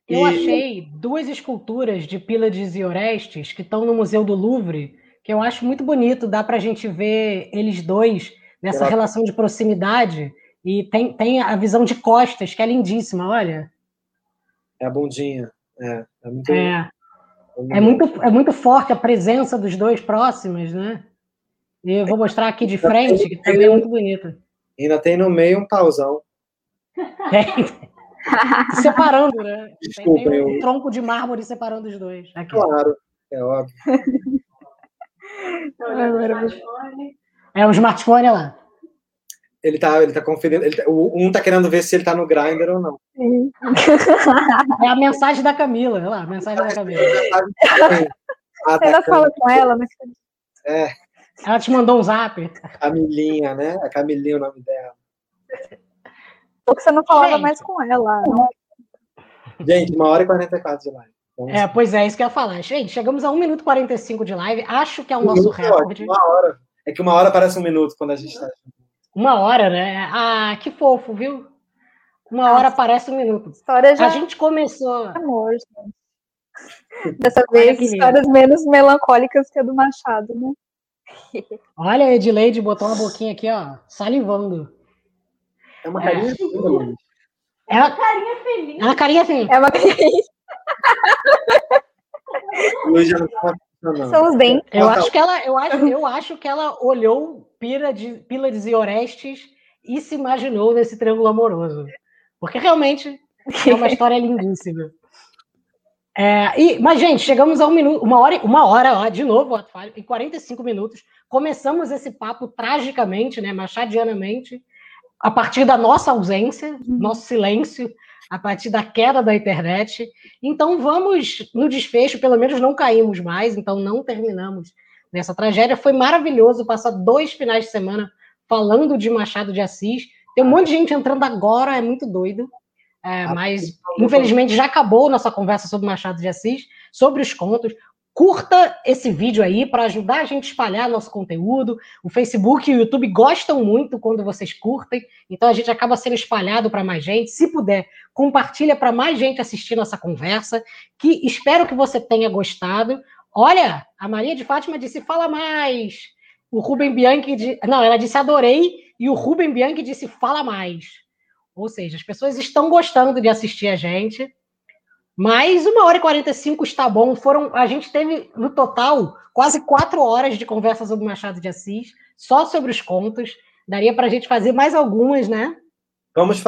Eu achei duas esculturas de Pílades e Orestes que estão no Museu do Louvre, que eu acho muito bonito. Dá para a gente ver eles dois nessa relação de proximidade e tem, tem a visão de costas, que é lindíssima, olha. É a bundinha. É, é, muito, é. É, muito, é muito forte a presença dos dois próximos, né? E eu vou mostrar aqui de frente, que também é muito bonito. Ainda tem no meio um pauzão. É. separando, né? Desculpa, tem, tem um eu... tronco de mármore separando os dois. Aqui. Claro, é óbvio. é o smartphone lá ele tá, ele tá conferindo. Ele tá, um tá querendo ver se ele tá no grinder ou não. É a mensagem da Camila, olha lá, a mensagem da Camila. Ah, tá ela fala com ela, mas. É. Ela te mandou um zap. Camilinha, né? A Camilinha é o nome dela. Porque você não falava Gente. mais com ela. Né? Gente, uma hora e 44 de live. Vamos é, pois é, isso que eu ia falar. Gente, chegamos a 1 minuto e 45 de live. Acho que é o nosso recorde. Uma hora. É que uma hora parece um minuto quando a gente está. Uma hora, né? Ah, que fofo, viu? Uma hora parece um minuto. História já... A gente começou. Amor, gente. Dessa vez, histórias menos melancólicas que a do Machado, né? Olha, a Edileide botou uma boquinha aqui, ó, salivando. É uma carinha é. feliz. É uma carinha feliz. É uma carinha feliz. É uma carinha já não tá São os dentes. Eu acho que ela, eu acho, eu acho que ela olhou Pílades e Orestes e se imaginou nesse triângulo amoroso. Porque realmente é uma história lindíssima. É, e, mas, gente, chegamos a um minuto, uma hora, uma hora, ó, de novo, ó, em 45 minutos. Começamos esse papo tragicamente, né, machadianamente, a partir da nossa ausência, uhum. nosso silêncio, a partir da queda da internet. Então, vamos no desfecho, pelo menos não caímos mais, então não terminamos nessa tragédia. Foi maravilhoso passar dois finais de semana falando de Machado de Assis. Tem um monte de gente entrando agora, é muito doido. É, mas, infelizmente, já acabou nossa conversa sobre Machado de Assis, sobre os contos. Curta esse vídeo aí para ajudar a gente a espalhar nosso conteúdo. O Facebook e o YouTube gostam muito quando vocês curtem, então a gente acaba sendo espalhado para mais gente. Se puder, compartilha para mais gente assistir nossa conversa, que espero que você tenha gostado. Olha, a Maria de Fátima disse: fala mais. O Rubem Bianchi, de... não, ela disse adorei, e o Rubem Bianchi disse fala mais. Ou seja, as pessoas estão gostando de assistir a gente. Mas uma hora e 45 está bom. Foram, a gente teve, no total, quase quatro horas de conversa sobre Machado de Assis, só sobre os contos. Daria para a gente fazer mais algumas, né? Vamos,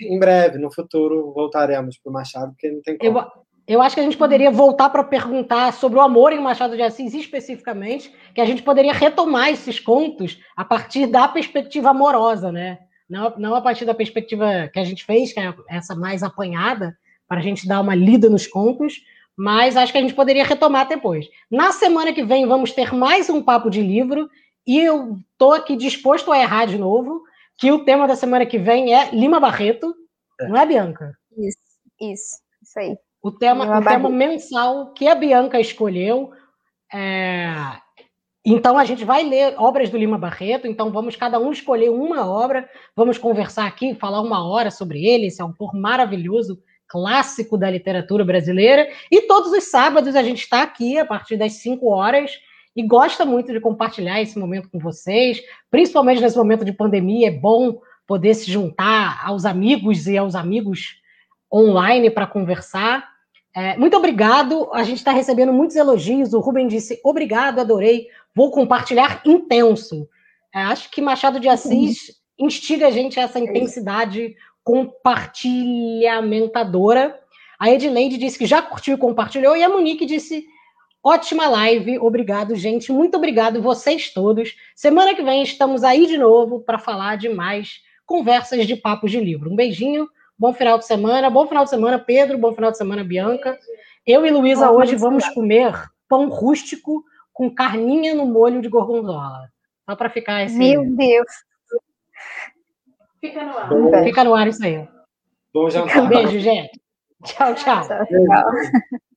em breve, no futuro, voltaremos para o Machado, porque não tem como. Eu, eu acho que a gente poderia voltar para perguntar sobre o amor em Machado de Assis especificamente, que a gente poderia retomar esses contos a partir da perspectiva amorosa, né? não, não a partir da perspectiva que a gente fez, que é essa mais apanhada, para a gente dar uma lida nos contos, mas acho que a gente poderia retomar depois. Na semana que vem vamos ter mais um papo de livro, e eu estou aqui disposto a errar de novo, que o tema da semana que vem é Lima Barreto, é. não é, Bianca? Isso, isso, isso aí. O tema, o tema mensal que a Bianca escolheu. É, então a gente vai ler obras do Lima Barreto, então vamos cada um escolher uma obra, vamos conversar aqui, falar uma hora sobre ele, esse autor maravilhoso, clássico da literatura brasileira. E todos os sábados a gente está aqui a partir das 5 horas e gosta muito de compartilhar esse momento com vocês, principalmente nesse momento de pandemia, é bom poder se juntar aos amigos e aos amigos online para conversar. É, muito obrigado. A gente está recebendo muitos elogios. O Rubem disse: obrigado, adorei vou compartilhar intenso. É, acho que Machado de Assis instiga a gente a essa intensidade compartilhamentadora. A Edileide disse que já curtiu e compartilhou, e a Monique disse: ótima live, obrigado, gente. Muito obrigado, vocês todos. Semana que vem estamos aí de novo para falar de mais conversas de papos de livro. Um beijinho, bom final de semana, bom final de semana, Pedro, bom final de semana, Bianca. Eu e Luísa hoje vamos comer pão rústico com carninha no molho de gorgonzola. Só para ficar esse. Meu Deus! Fica no ar. Fica no ar isso aí. Bom jantar. Beijo, gente. Tchau, tchau. tchau, tchau.